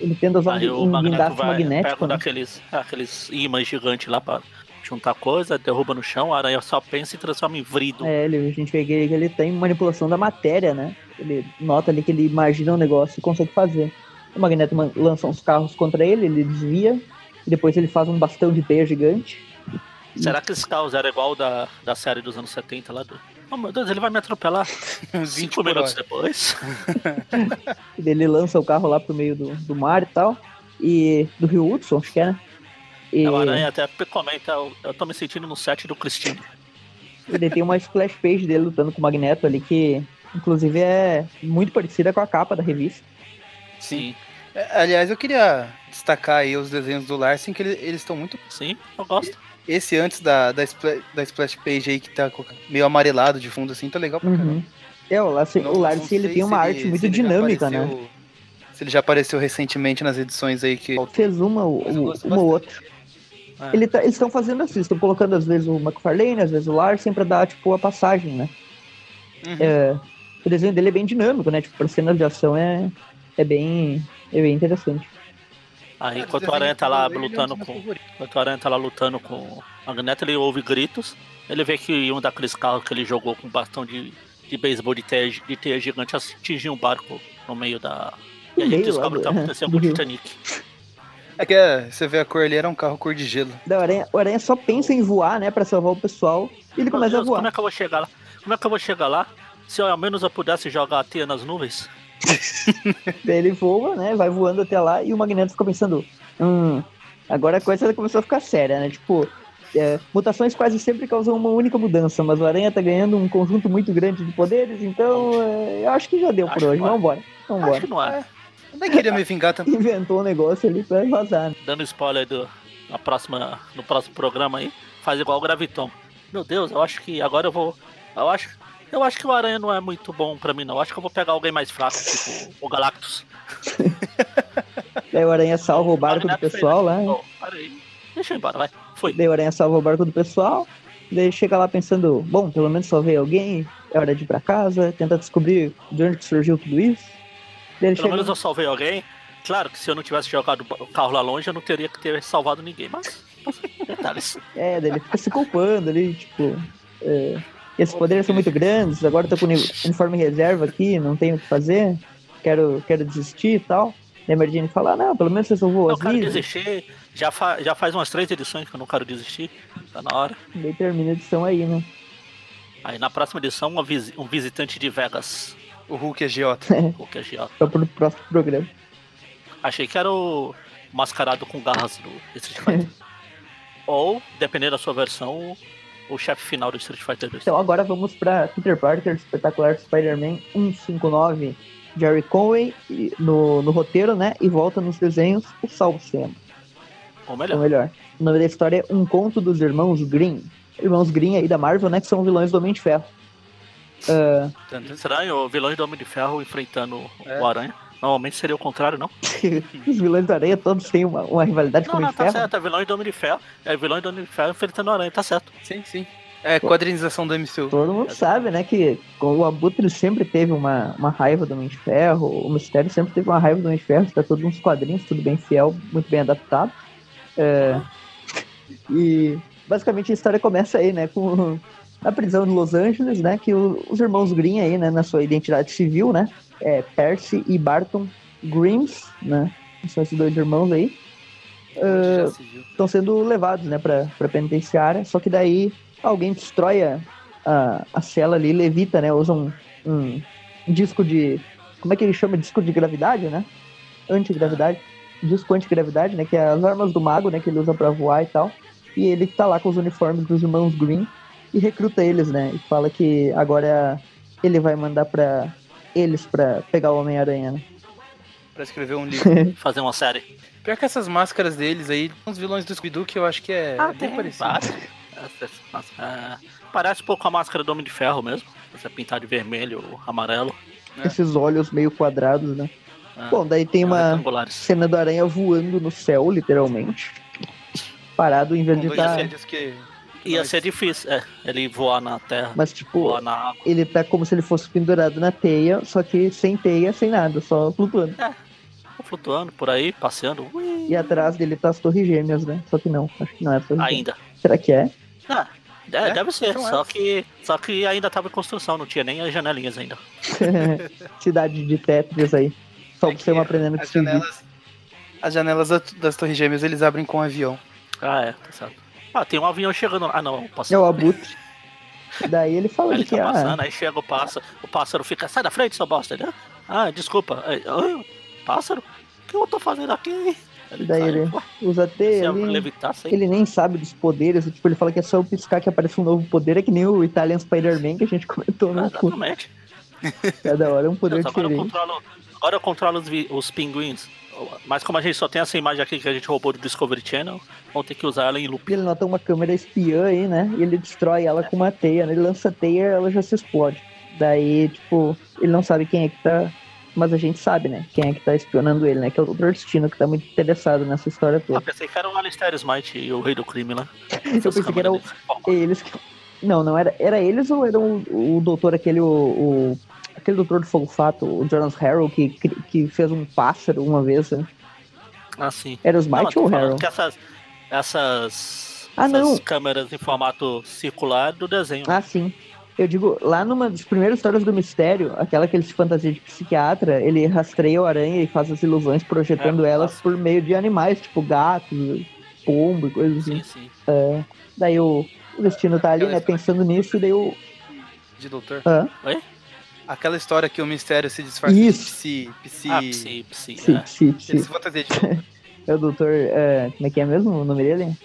Ele tenta usar Aí um, um guindaste magnético. pega né? daqueles, aqueles imãs gigantes lá pra juntar coisa, derruba no chão, a aranha só pensa e transforma em vrido. É, ele, a gente vê que ele, ele tem manipulação da matéria, né? Ele nota ali que ele imagina um negócio e consegue fazer. O Magneto lança uns carros contra ele, ele desvia, e depois ele faz um bastão de teia gigante. Será que esse caos era igual da, da série dos anos 70 lá do. Oh meu Deus, ele vai me atropelar. <laughs> Uns 20 Cinco minutos hora. depois. E <laughs> daí ele lança o carro lá pro meio do, do mar e tal. E do Rio Hudson, acho que é, né? E, O Aranha até comenta, eu, eu tô me sentindo no set do Christine. Ele tem uma splash page dele lutando com o Magneto ali, que inclusive é muito parecida com a capa da revista. Sim. É, Aliás, eu queria destacar aí os desenhos do Larsen, que ele- eles estão muito. Sim, eu gosto. Esse antes da, da, spla- da splash page aí, que tá meio amarelado de fundo, assim, tá legal pra caramba. Uhum. É, o Larsen, Larsen ele tem uma arte ele- muito dinâmica, né? apareceu- Se ele já apareceu recentemente nas edições aí que. Fez uma, uma ou outra. É. Ele tá- eles estão fazendo assim, estão colocando às vezes o McFarlane, às vezes o Larsen pra dar, tipo, a passagem, né? Uhum. É, o desenho dele é bem dinâmico, né? Tipo, pra cenas de ação é, é, bem, é bem interessante. Aí, Cara, enquanto os o Aranha tá lá é lutando com. Enquanto o Aranha tá lá lutando com o Magneto, ele ouve gritos. Ele vê que um daqueles carros que ele jogou com bastão de, de beisebol de teia, de teia gigante atingiu um barco no meio da. E a gente descobre o que do- aconteceu do com o. <laughs> Titanic. É que é, você vê a cor ali, era um carro cor de gelo. Da Aranha, o Aranha só pensa em voar, né? Pra salvar o pessoal. E ele Meu começa Deus, a voar. como é que eu vou chegar lá? Como é que eu vou chegar lá? Se eu, ao menos eu pudesse jogar a teia nas nuvens? <laughs> Daí ele voa, né? Vai voando até lá e o Magneto fica pensando: hum, agora a coisa começou a ficar séria, né? Tipo, é, mutações quase sempre causam uma única mudança, mas o Aranha tá ganhando um conjunto muito grande de poderes, então é, eu acho que já deu por Acho hoje. vai. Vambora, Acho vambora. que não é. Eu nem queria me vingar tanto. <laughs> Inventou um negócio ali pra vazar. né? Dando spoiler do, na próxima, no próximo programa aí, faz igual o Graviton. Meu Deus, eu acho que agora eu vou. Eu acho. Eu acho que o Aranha não é muito bom pra mim, não. Eu acho que eu vou pegar alguém mais fraco, tipo o Galactus. Daí o Aranha salva o barco do pessoal lá. Oh, para aí. Deixa eu ir embora, vai. Foi. Daí o Aranha salva o barco do pessoal. Daí chega lá pensando, bom, pelo menos salvei alguém, é hora de ir pra casa, tentar descobrir de onde surgiu tudo isso. Daí Pelo chega... menos eu salvei alguém. Claro que se eu não tivesse jogado o carro lá longe, eu não teria que ter salvado ninguém, mas. mas <laughs> detalhes. É, daí ele fica se culpando ali, tipo. é, esses poderes são muito grandes, agora eu tô com uni- uniforme reserva aqui, não tenho o que fazer, quero, quero desistir e tal. Jane fala, ah, não, pelo menos você salvou Eu as quero vidas. desistir. Já, fa já faz umas três edições que eu não quero desistir. Tá na hora. Daí termina a edição aí, né? Aí na próxima edição, uma visi- um visitante de Vegas. O Hulk é Giota. O <laughs> que é Giota. Só pro próximo programa. Achei que era o mascarado com garras do Street Fighter. <laughs> Ou, dependendo da sua versão, o, chefe final do Street Fighter 2. Então agora vamos pra Peter Parker, Espetacular Spider-Man 159, Jerry Conway no, no roteiro, né? E volta nos desenhos o Sal Buscema. Ou Ou melhor, melhor, o nome da história é Um Conto dos Irmãos Green. Irmãos Green aí da Marvel, né? Que são vilões do Homem de Ferro. Estranho, o vilão do Homem de Ferro enfrentando É. o Aranha. Normalmente seria o contrário, não? <laughs> os vilões do Aranha todos têm uma, uma rivalidade com o Não, Homem não, tá Ferro. certo. É vilão do Homem de Ferro. É vilão do Homem de Ferro enfrentando o Aranha, tá certo. Sim, sim. É quadrinização do MCU. Todo mundo sabe, né, que o Abutre sempre teve uma, uma raiva do Homem de Ferro, o Mistério sempre teve uma raiva do Homem de Ferro, tá todos uns quadrinhos, tudo bem fiel, muito bem adaptado. É, e basicamente a história começa aí, né, com a prisão de Los Angeles, né, que o- os irmãos Green aí, né, na sua identidade civil, né, é Percy e Barton Grims, né, são esses dois irmãos aí, viu. estão sendo levados, né, pra penitenciária, só que daí alguém destrói a, a, a cela ali, levita, né, usa um, um disco de, como é que ele chama? Disco de gravidade, né? Antigravidade. Disco antigravidade, né, que é as armas do mago, né, que ele usa pra voar e tal. E ele tá lá com os uniformes dos irmãos Green e recruta eles, né, e fala que agora ele vai mandar pra eles pra pegar o Homem-Aranha, né? Pra escrever um livro. <laughs> Fazer uma série. Pior que essas máscaras deles aí, uns vilões do Scooby-Doo que eu acho que é, é bem parecido. vários. Essa- essa- é, parece um pouco a máscara do Homem de Ferro mesmo. Você pintar de vermelho ou amarelo. É. Esses olhos meio quadrados, né? é, Bom, daí tem é, uma cena do Aranha voando no céu, literalmente. Parado em vez Com de estar. que... Ia ser difícil, é. Ele voar na terra, Mas, tipo, voar na água. ele tá como se ele fosse pendurado na teia, só que sem teia, sem nada, só flutuando. Flutuando por aí, passeando. Ui, E atrás dele tá as torres gêmeas, né? Só que não, acho que não é gêmeas. ainda. Será que é? Ah, é, É? deve ser, Então é. só que, só que ainda tava em construção, não tinha nem as janelinhas ainda. <laughs> Cidade de Tetris aí. Só É pra você aprendendo que as janelas, as janelas da- das Torres Gêmeas eles abrem com um avião. Ah, é, tá certo. Ah, tem um avião chegando. Ah, não, É passando. o Abutre. Daí ele fala ele que tá ah, passando, aí chega o pássaro, o pássaro fica, sai da frente, seu bosta, né? Ah, desculpa. Aí, ah, pássaro? O que eu tô fazendo aqui? E daí sai, ele pô, usa teia eu levitar, sei. Ele nem sabe dos poderes, tipo, ele fala que é só eu piscar que aparece um novo poder, é que nem o Italian Spider-Man que a gente <laughs> comentou no. Exatamente. Cada hora é um poder Deus, agora, eu diferente. controlo, agora eu controlo os, os pinguins. Mas como a gente só tem essa imagem aqui que a gente roubou do Discovery Channel, vamos ter que usar ela em loop. Ele nota uma câmera espiã aí, né? E ele destrói ela com uma teia, né? Ele lança teia ela já se explode. Daí, tipo, ele não sabe quem é que tá. Mas a gente sabe, né? Quem é que tá espionando ele, né? Que é o Dr. Destino, que tá muito interessado nessa história Ah, toda. pensei que era o Alistair Smite e o Rei do Crime lá. <laughs> Eu pensei que era o, eles que. Não, não era. Era eles ou era o, o doutor, aquele. O, o- aquele doutor do Fogo Fato, o Jonas Harrow, que, que fez um pássaro uma vez, né? Ah, sim. Era o Smite ou o Harrow? essas, essas, Ah, essas não. câmeras em formato circular do desenho. Ah, sim. Eu digo, lá numa das primeiras histórias do mistério, aquela que ele se fantasia de psiquiatra, ele rastreia o aranha e faz as ilusões projetando É, elas nossa. por meio de animais, tipo gatos, pombo e coisas assim. Sim, sim. Daí o, o destino tá ali, né, pensando nisso, e daí o. De doutor. Hã? Aquela história que o mistério se disfarça Isso. de psi, psi, Ah, psi, psi. Sim, é. sim, sim. Ele se fantasia de <laughs> É o doutor. é, como é que é mesmo o nome dele?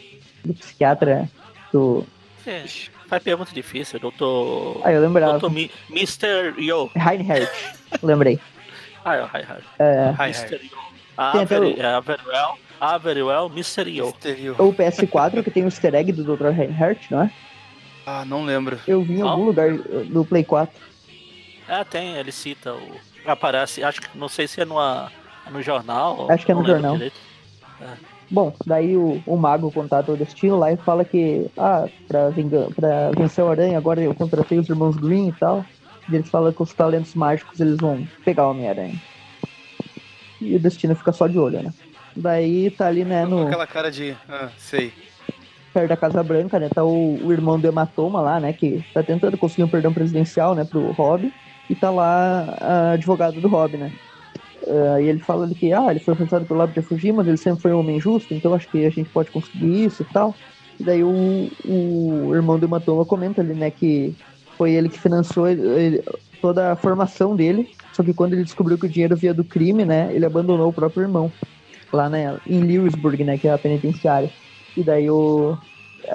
Do psiquiatra do. É, Faz pergunta difícil, doutor. Ah, eu lembrava. Doutor Mi, Mr. Yo. Reinhardt. Lembrei. <laughs> Ah, é o Hi. É. Mr. Yo. Ah, very, o- é, very well. Ah, very well, Mr. Yo. O PS4 que tem o easter egg do Dr. Reinhardt, não é? Ah, não lembro. Eu vi em algum lugar do Play 4. É, tem, ele cita o. Aparece, acho que não sei se é numa, no jornal. Acho que é no jornal. direito. Bom, daí o, o mago contata o destino lá e fala que, ah, pra, vinga, pra vencer o aranha, agora eu contratei os irmãos Green e tal. E eles falam que os talentos mágicos eles vão pegar o Homem-Aranha. E o destino fica só de olho, né? Daí tá ali, né, no, aquela cara de. Ah, sei. perto da Casa Branca, né? Tá o, o irmão do Hematoma lá, né? Que tá tentando conseguir um perdão presidencial, né? Pro Rob. E tá lá a advogado do Rob, né? Ah, e ele fala ali que, ah, ele foi afastado pelo lado de fugir, mas ele sempre foi um homem justo, então acho que a gente pode conseguir isso e tal. E daí o, o irmão do Hematoma comenta ali, né? Que foi ele que financiou ele- ele- toda a formação dele. Só que quando ele descobriu que o dinheiro via do crime, né? Ele abandonou o próprio irmão. Lá, né? Em Lewisburg, né? Que é a penitenciária. E daí o,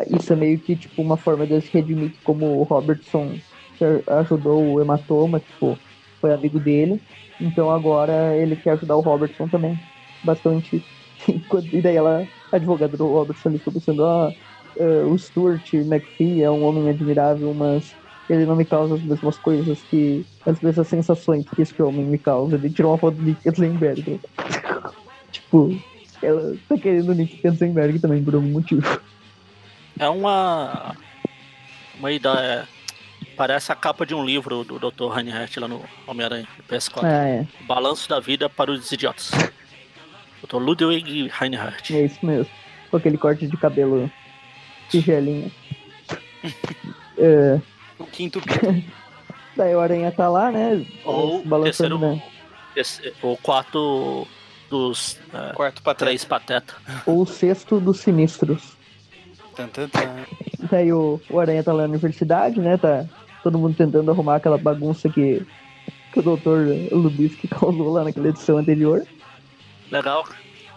isso é meio que tipo uma forma de se redimir como o Robertson que ajudou o hematoma, tipo, foi amigo dele. Então agora ele quer ajudar o Robertson também. <laughs> Enquanto- E daí ela, advogada do Robertson ali, ficou pensando, ah, eh, o Stuart McPhee é um homem admirável, mas ele não me causa as mesmas coisas que. as mesmas sensações que esse homem me causa. Ele tirou uma foto Nick Katzenberg. <laughs> tipo, ela tá querendo o Nick Katzenberg também por algum motivo. É uma. Uma ideia. Parece a capa de um livro do Dr. Reinhardt lá no Homem-Aranha, do PS4. Ah, é. Balanço da vida para os idiotas. <laughs> Dr. Ludwig Reinhardt. É isso mesmo. Com aquele corte de cabelo tigelinha. <laughs> É, O quinto <laughs> daí o Aranha tá lá, né? Ou balançando, terceiro, né? esse- o quarto dos é, Quarto pra trás. três patetas. Ou o sexto dos sinistros. Tan. Daí o, o Aranha tá lá na universidade, né? Tá todo mundo tentando arrumar aquela bagunça que, que o Dr. Lubisky causou <laughs> lá naquela edição anterior. Legal.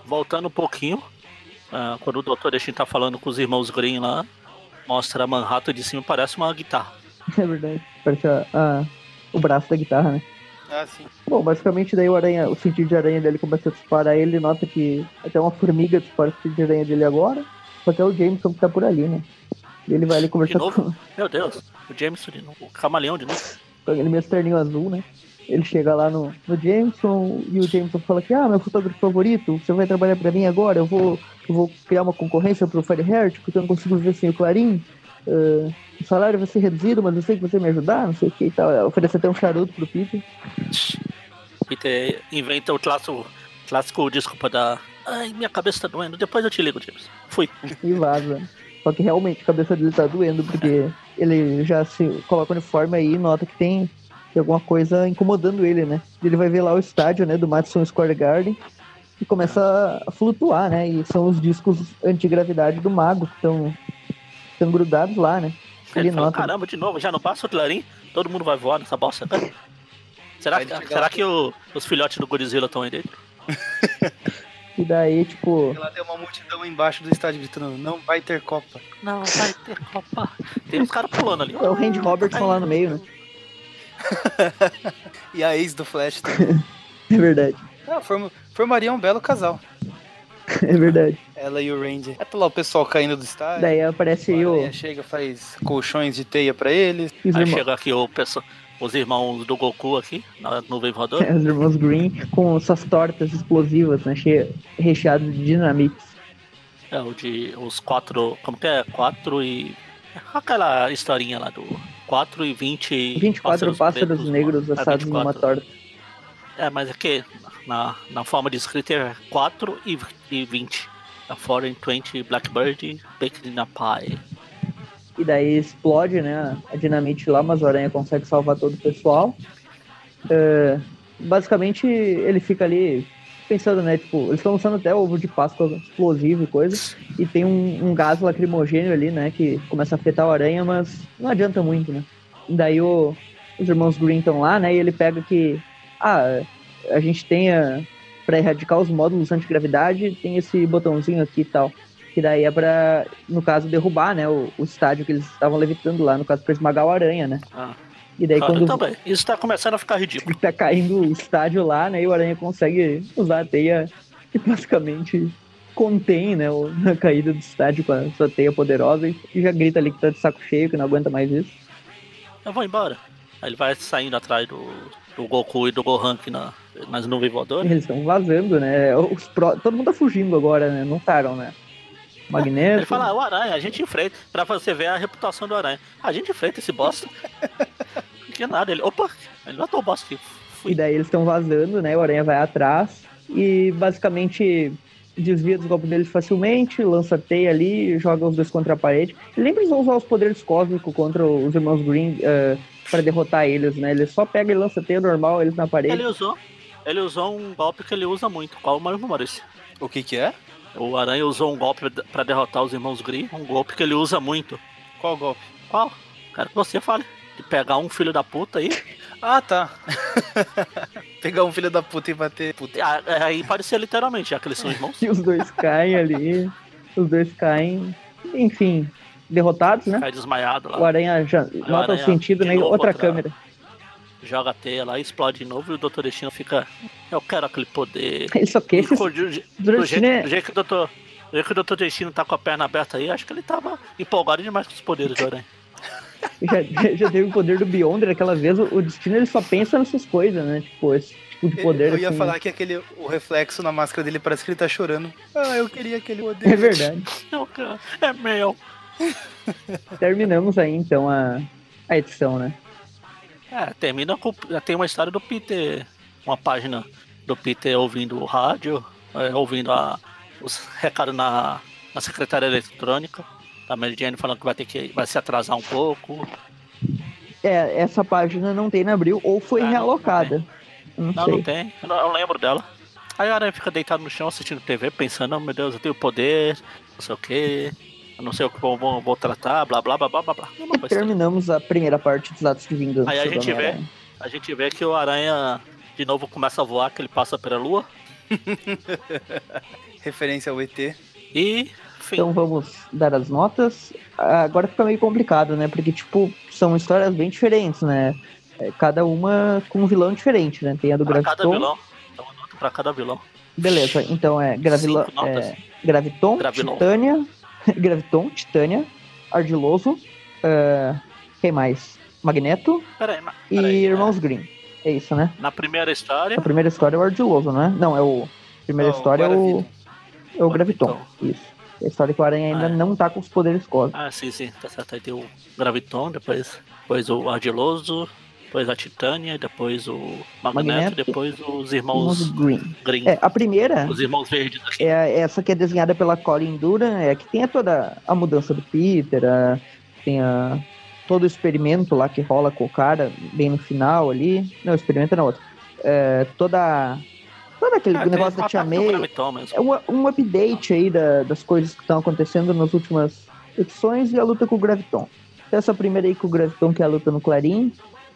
Voltando um pouquinho, ah, quando o Dr. Destiny tá falando com os irmãos Green lá, mostra a Manhattan de cima, parece uma guitarra. <laughs> É verdade. Parece a, a- o braço da guitarra, né? Ah, sim. Bom, basicamente daí o aranha, o sentido de aranha dele começa a disparar ele, ele nota que até uma formiga dispara o sentido de aranha dele agora. Só que é o Jameson que tá por ali, né? Ele vai ali conversar com, Meu Deus, o Jameson de novo, o camaleão de novo. com aquele mesmo terninho azul, né? Ele chega lá no, no Jameson e o Jameson fala que, ah, meu fotógrafo favorito, você vai trabalhar pra mim agora, eu vou, eu vou criar uma concorrência pro Fireheart, porque eu não consigo viver sem o Clarim. Ah, o salário vai ser reduzido, mas eu sei que você me ajudar, não sei o que e tal. Oferece até um charuto pro Peter. Peter inventa o clássico, clássico desculpa da. Ai, minha cabeça tá doendo, depois eu te ligo, Jameson. Fui. e vaza. Só que realmente a cabeça dele tá doendo, porque ele já se coloca o uniforme aí e nota que tem, tem alguma coisa incomodando ele, né? Ele vai ver lá o estádio, né, do Madison Square Garden e começa a flutuar, né? E são os discos antigravidade do mago que estão grudados lá, né? Ele, Ele fala, nota. caramba, de novo, já não passa o clarim, todo mundo vai voar nessa bosta. <laughs> Será, será que o- os filhotes do Godzilla estão aí dentro? <laughs> E daí, tipo. Ela tem uma multidão embaixo do estádio gritando: não vai ter Copa. Não, vai ter Copa. <laughs> Tem uns caras pulando ali. É o Randy Robertson lá no meio, né? <laughs> e a ex do Flash também. <laughs> É verdade. Ah, form, formaria um belo casal. É verdade. Ela e o Randy. É tá lá o pessoal caindo do estádio. Daí aparece aí o. chega, faz colchões de teia pra eles. Aí chega aqui o pessoal, os irmãos do Goku aqui, na nuvem voadora. É, os irmãos Green com suas tortas explosivas, né? Recheadas de dinamites. É, o de os quatro. Como que é? Quatro e. Aquela historinha lá do. 4 e 20. 24 pássaros, pretos, negros é, assados 24. numa torta. É, mas é que na, na forma de escrita é 4 e, e 20. A Foreign 20 Blackbird Baked in a Pie. E daí explode, né? A dinamite lá, mas o Aranha consegue salvar todo o pessoal. É, basicamente, ele fica ali pensando, né? Tipo, eles estão usando até ovo de Páscoa explosivo e coisa. E tem um, um gás lacrimogênio ali, né? Que começa a afetar o Aranha, mas não adianta muito, né? E daí o- os irmãos Green estão lá, né? E ele pega que. Ah, a gente tem a. Pra erradicar os módulos antigravidade, tem esse botãozinho aqui e tal. Que daí é pra, no caso, derrubar, né? O, o estádio que eles estavam levitando lá, no caso, pra esmagar o aranha, né? Ah, E daí cara, quando também. Isso tá começando a ficar ridículo. <laughs> tá caindo o estádio lá, né? E o aranha consegue usar a teia que basicamente contém, né? o- A caída do estádio com a sua teia poderosa e, e já grita ali que tá de saco cheio, que não aguenta mais isso. Eu vou embora. Aí ele vai saindo atrás do, do Goku e do Gohan aqui na, nas nuvens voadoras. eles estão vazando, né? Os Todo mundo tá fugindo agora, né? Não param, né? Magneto. Ele fala, ah, o Aranha, a gente enfrenta. Pra você ver a reputação do Aranha. A gente enfrenta esse bosta. <laughs> Não tinha nada. Ele, opa, ele matou o bosta aqui. Fui. E daí eles estão vazando, né? O Aranha vai atrás e basicamente desvia dos golpes deles facilmente, lança teia ali, joga os dois contra a parede. Lembra eles vão usar os poderes cósmicos contra os irmãos Green eh, pra derrotar eles, né? Ele só pega e lança teia normal eles na parede. Ele usou. Ele usou um golpe que ele usa muito. Qual o mais Maurício? O que que é? O Aranha usou um golpe pra derrotar os irmãos Green. Um golpe que ele usa muito. Qual golpe? Qual? Quero que você fale. De pegar um filho da puta aí. Ah, tá. <laughs> Pegar um filho da puta e bater. Puta. Ah, é, Aí ser literalmente, já que eles são irmãos. <laughs> E os dois caem ali. Os dois caem, enfim, derrotados, né? Cai desmaiado O lá. Aranha já nota o sentido, né? Outra contra- câmera. Joga a teia lá, explode de novo e o Dr. Destino fica. Eu quero aquele poder. <laughs> Ele só que esses co- do, do, Destino jeito, do jeito que o Dr. Do jeito que o Dr. Destino tá com a perna aberta aí, acho que ele tava empolgado demais com os poderes <laughs> do Aranha. já, já teve o poder do Beyonder aquela vez, o, o destino ele só pensa nessas coisas, né? Tipo, esse tipo de poder. eu ia assim, falar que aquele, o reflexo na máscara dele parece que ele tá chorando. Ah, eu queria aquele poder. É verdade. <laughs> Não, cara, é meu. Terminamos aí então a, a edição, né? É, termina com. Tem uma história do Peter. Uma página do Peter ouvindo o rádio, é, ouvindo a, os <laughs> recados na, na secretária eletrônica. Da Mary Jane falando que vai ter que. vai se atrasar um pouco. É, essa página não tem na Abril ou foi não, realocada. Não, Não, sei. não tem. Eu, não- eu lembro dela. Aí a Aranha fica deitado no chão assistindo TV, pensando, oh meu Deus, eu tenho poder, não sei o eu não sei o que vou, vou, vou tratar, blá blá blá blá blá blá. E terminamos a primeira parte dos atos de vingança. Aí a do gente vê. A gente vê que o Aranha de novo começa a voar, que ele passa pela lua. <laughs> Referência ao ET. E. Enfim. Então vamos dar as notas. Agora fica meio complicado, né? Porque, tipo, são histórias bem diferentes, né? É, Cada uma com um vilão diferente, né? Tem a do pra cada Graviton. vilão. Então, uma nota pra cada vilão. Beleza, então é, Gravila, Cinco notas. é Graviton, Gravilon. Titânia, <laughs> Graviton, Titânia, Ardiloso, é, quem mais? Magneto e aí, Irmãos Green. É isso, né? é, Na primeira história. A primeira história é o Ardiloso, né? Não, é o. A primeira Ó, história é o, é o Graviton. Isso. É a história que o Aranha ainda Ah, é. não tá com os poderes cósmicos. Ah, sim, sim, tá certo. Aí tem o Graviton, depois, depois o Ardiloso, depois a Titânia, depois o Magneto, Magneto. depois os Irmãos irmãos Green. Green. É, a primeira Os irmãos verdes é essa que é desenhada pela Colin Duran, é que tem a toda a mudança do Peter, a- tem a, todo o experimento lá que rola com o cara, bem no final ali. Não, experimento não, outro. É, toda, todo aquele Ah, tem negócio da Tia May. É um, um update aí da- das coisas que estão acontecendo nas últimas edições e a luta com o Graviton. Essa primeira aí com o Graviton, que é a luta no Clarim,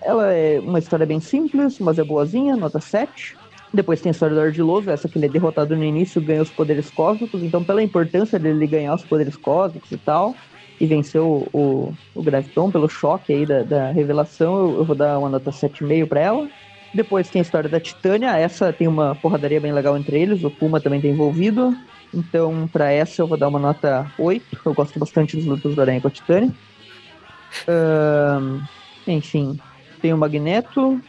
ela é uma história bem simples, mas é boazinha, nota 7. Depois tem a história do Ardiloso, essa que ele é derrotado no início, ganha os poderes cósmicos, então pela importância dele ganhar os poderes cósmicos e tal, e venceu o, o, o Graviton pelo choque aí da, da revelação, eu, eu vou dar uma nota 7,5 para ela. Depois tem a história da Titânia, essa tem uma porradaria bem legal entre eles, o Puma também tá envolvido. Então, para essa eu vou dar uma nota 8. Eu gosto bastante dos lutas do Aranha com a Titânia. Um, enfim, tem o Magneto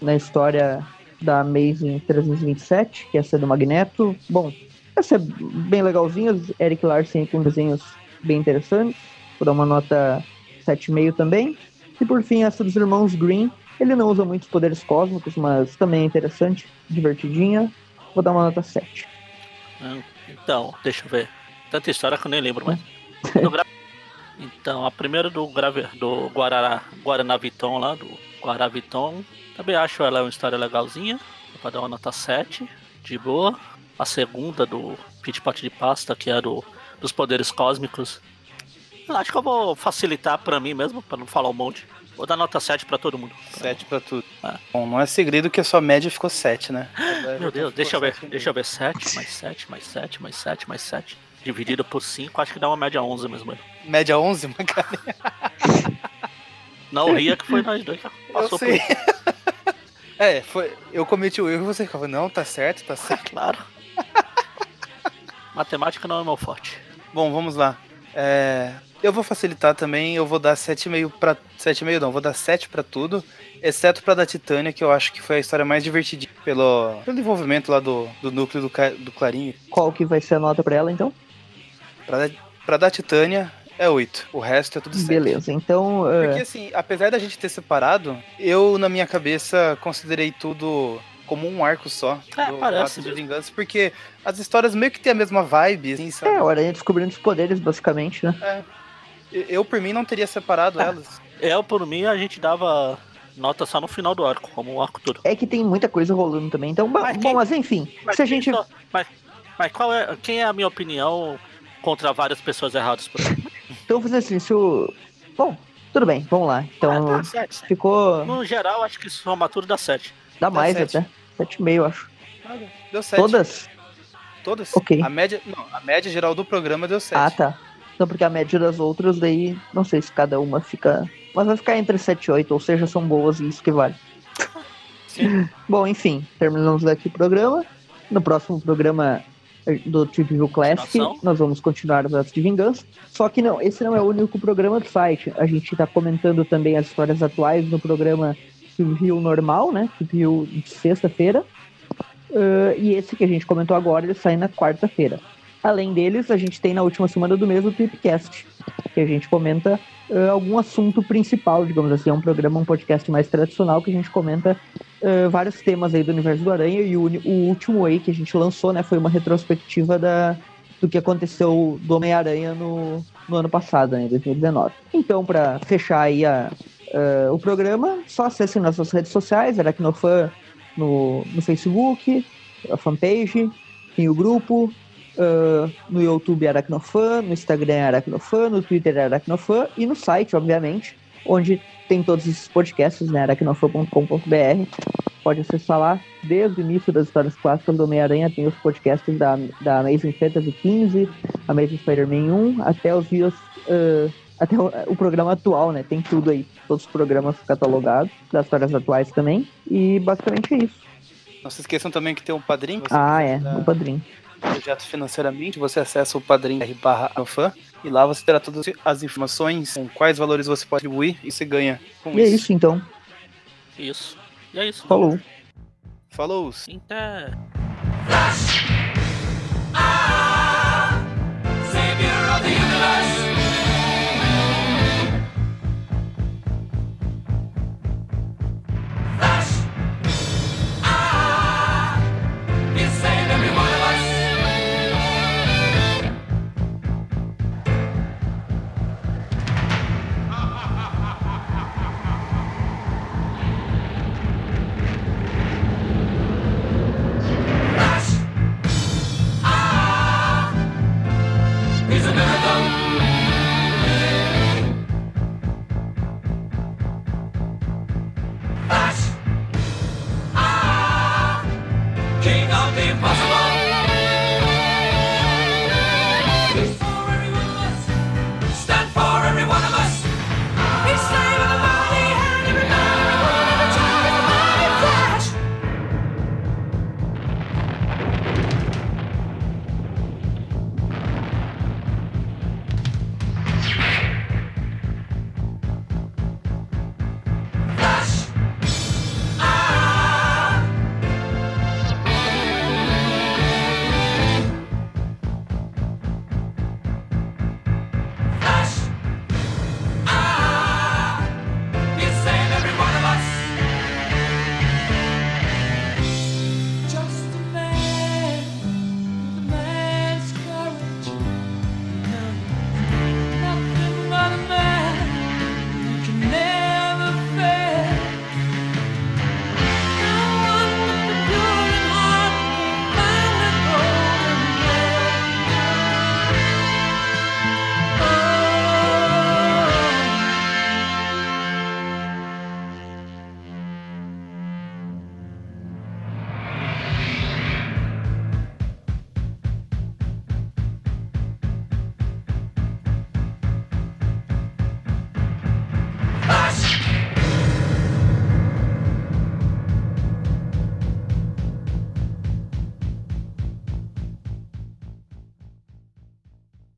na história da Amazing 327, que é essa do Magneto. Bom, essa é bem legalzinha, Eric Larsen com desenhos bem interessantes. Vou dar uma nota 7,5 também. E por fim, essa dos irmãos Green, ele não usa muitos poderes cósmicos, mas também é interessante, divertidinha. Vou dar uma nota 7. Hum, então, deixa eu ver. Tanta história que eu nem lembro mais. Então, a primeira do, Grave... do Guarará, Guaranaviton lá, do Guaraviton. Também acho ela uma história legalzinha. Pra dar uma nota 7, de boa. A segunda do Pit Pot de Pasta, que é do, dos poderes cósmicos. Acho que eu vou facilitar pra mim mesmo, pra não falar um monte. Vou dar nota 7 pra todo mundo. 7 pra tudo. É. Bom, não é segredo que a sua média ficou 7, né? <laughs> Meu Deus, deixa eu ver. Deixa eu ver. 7, mais 7, mais 7, mais 7, mais 7. Dividido por 5, acho que dá uma média 11 mesmo. Média 11, cara? Não ria que foi nós dois que passou eu sei. por <laughs> É, foi, eu cometi o erro e você ficava, não, tá certo, tá certo. <laughs> claro. Matemática não é meu forte. Bom, vamos lá. É, eu vou facilitar também, eu vou dar 7,5 para 7,5 não, vou dar 7 para tudo, exceto para da Titânia, que eu acho que foi a história mais divertidinha pelo, pelo desenvolvimento lá do, do núcleo do, do Clarinho. Qual que vai ser a nota para ela então? Para para da Titânia é 8. O resto é tudo 7. Beleza, então. Uh... Porque assim, apesar da gente ter separado, eu na minha cabeça considerei tudo como um arco só. É, parece. de vingança, porque as histórias meio que tem a mesma vibe, assim, sabe? É, o Aranha descobrindo os poderes, basicamente, né? É. Eu, por mim, não teria separado ah. elas. Eu, por mim, a gente dava nota só no final do arco, como o arco todo. É que tem muita coisa rolando também. Então, mas bom, quem, mas enfim, mas se a gente. Só, mas, mas qual é. Quem é a minha opinião contra várias pessoas erradas por aí? <laughs> então, fazer assim, se o. Bom, tudo bem, vamos lá. Então, ah, tá, ficou. No geral, acho que somatura dá 7. Dá, dá mais sete. até. 7,5, acho. Deu 7. Todas? Todas? Ok. A média, não, a média geral do programa deu 7. Ah, tá. Não, porque a média das outras, daí, não sei se cada uma fica. Mas vai ficar entre 7 e 8, ou seja, são boas e isso que vale. Sim. <laughs> Bom, enfim, terminamos daqui o programa. No próximo programa do Trip View Classic, nós vamos continuar os atos de vingança. Só que não, esse não é o único programa do site. A gente está comentando também as histórias atuais no programa View normal, né? View de sexta-feira. Uh, e esse que a gente comentou agora, ele sai na quarta-feira. Além deles, a gente tem na última semana do mês o Tripcast, que a gente comenta uh, algum assunto principal, digamos assim. É um programa, um podcast mais tradicional que a gente comenta uh, vários temas aí do universo do Aranha. E o, o, último aí que a gente lançou, né, foi uma retrospectiva da, do que aconteceu do Homem-Aranha no, no ano passado, né, 2019. Então, para fechar aí a, uh, o programa, só acessem nossas redes sociais, Aracnofan no, no Facebook, a fanpage, tem o grupo, Uh, no YouTube Aracnofan, no Instagram Aracnofan, no Twitter Aracnofan e no site, obviamente, onde tem todos esses podcasts, né, aracnofan.com.br. Pode acessar lá, desde o início das histórias clássicas do Homem-Aranha, tem os podcasts da, da Amazing Fantasy 15, Amazing Spider-Man 1, até os dias, uh, até o, o, programa atual, né, tem tudo aí, todos os programas catalogados, das histórias atuais também, e basicamente é isso. Não se esqueçam também que tem um padrinho. Ah, é, o um padrinho projeto financeiramente, você acessa o padrinho barra e lá você terá todas as informações com quais valores você pode contribuir e você ganha com e é isso. é isso então. Isso. E é isso. Falou. Falou. Ah,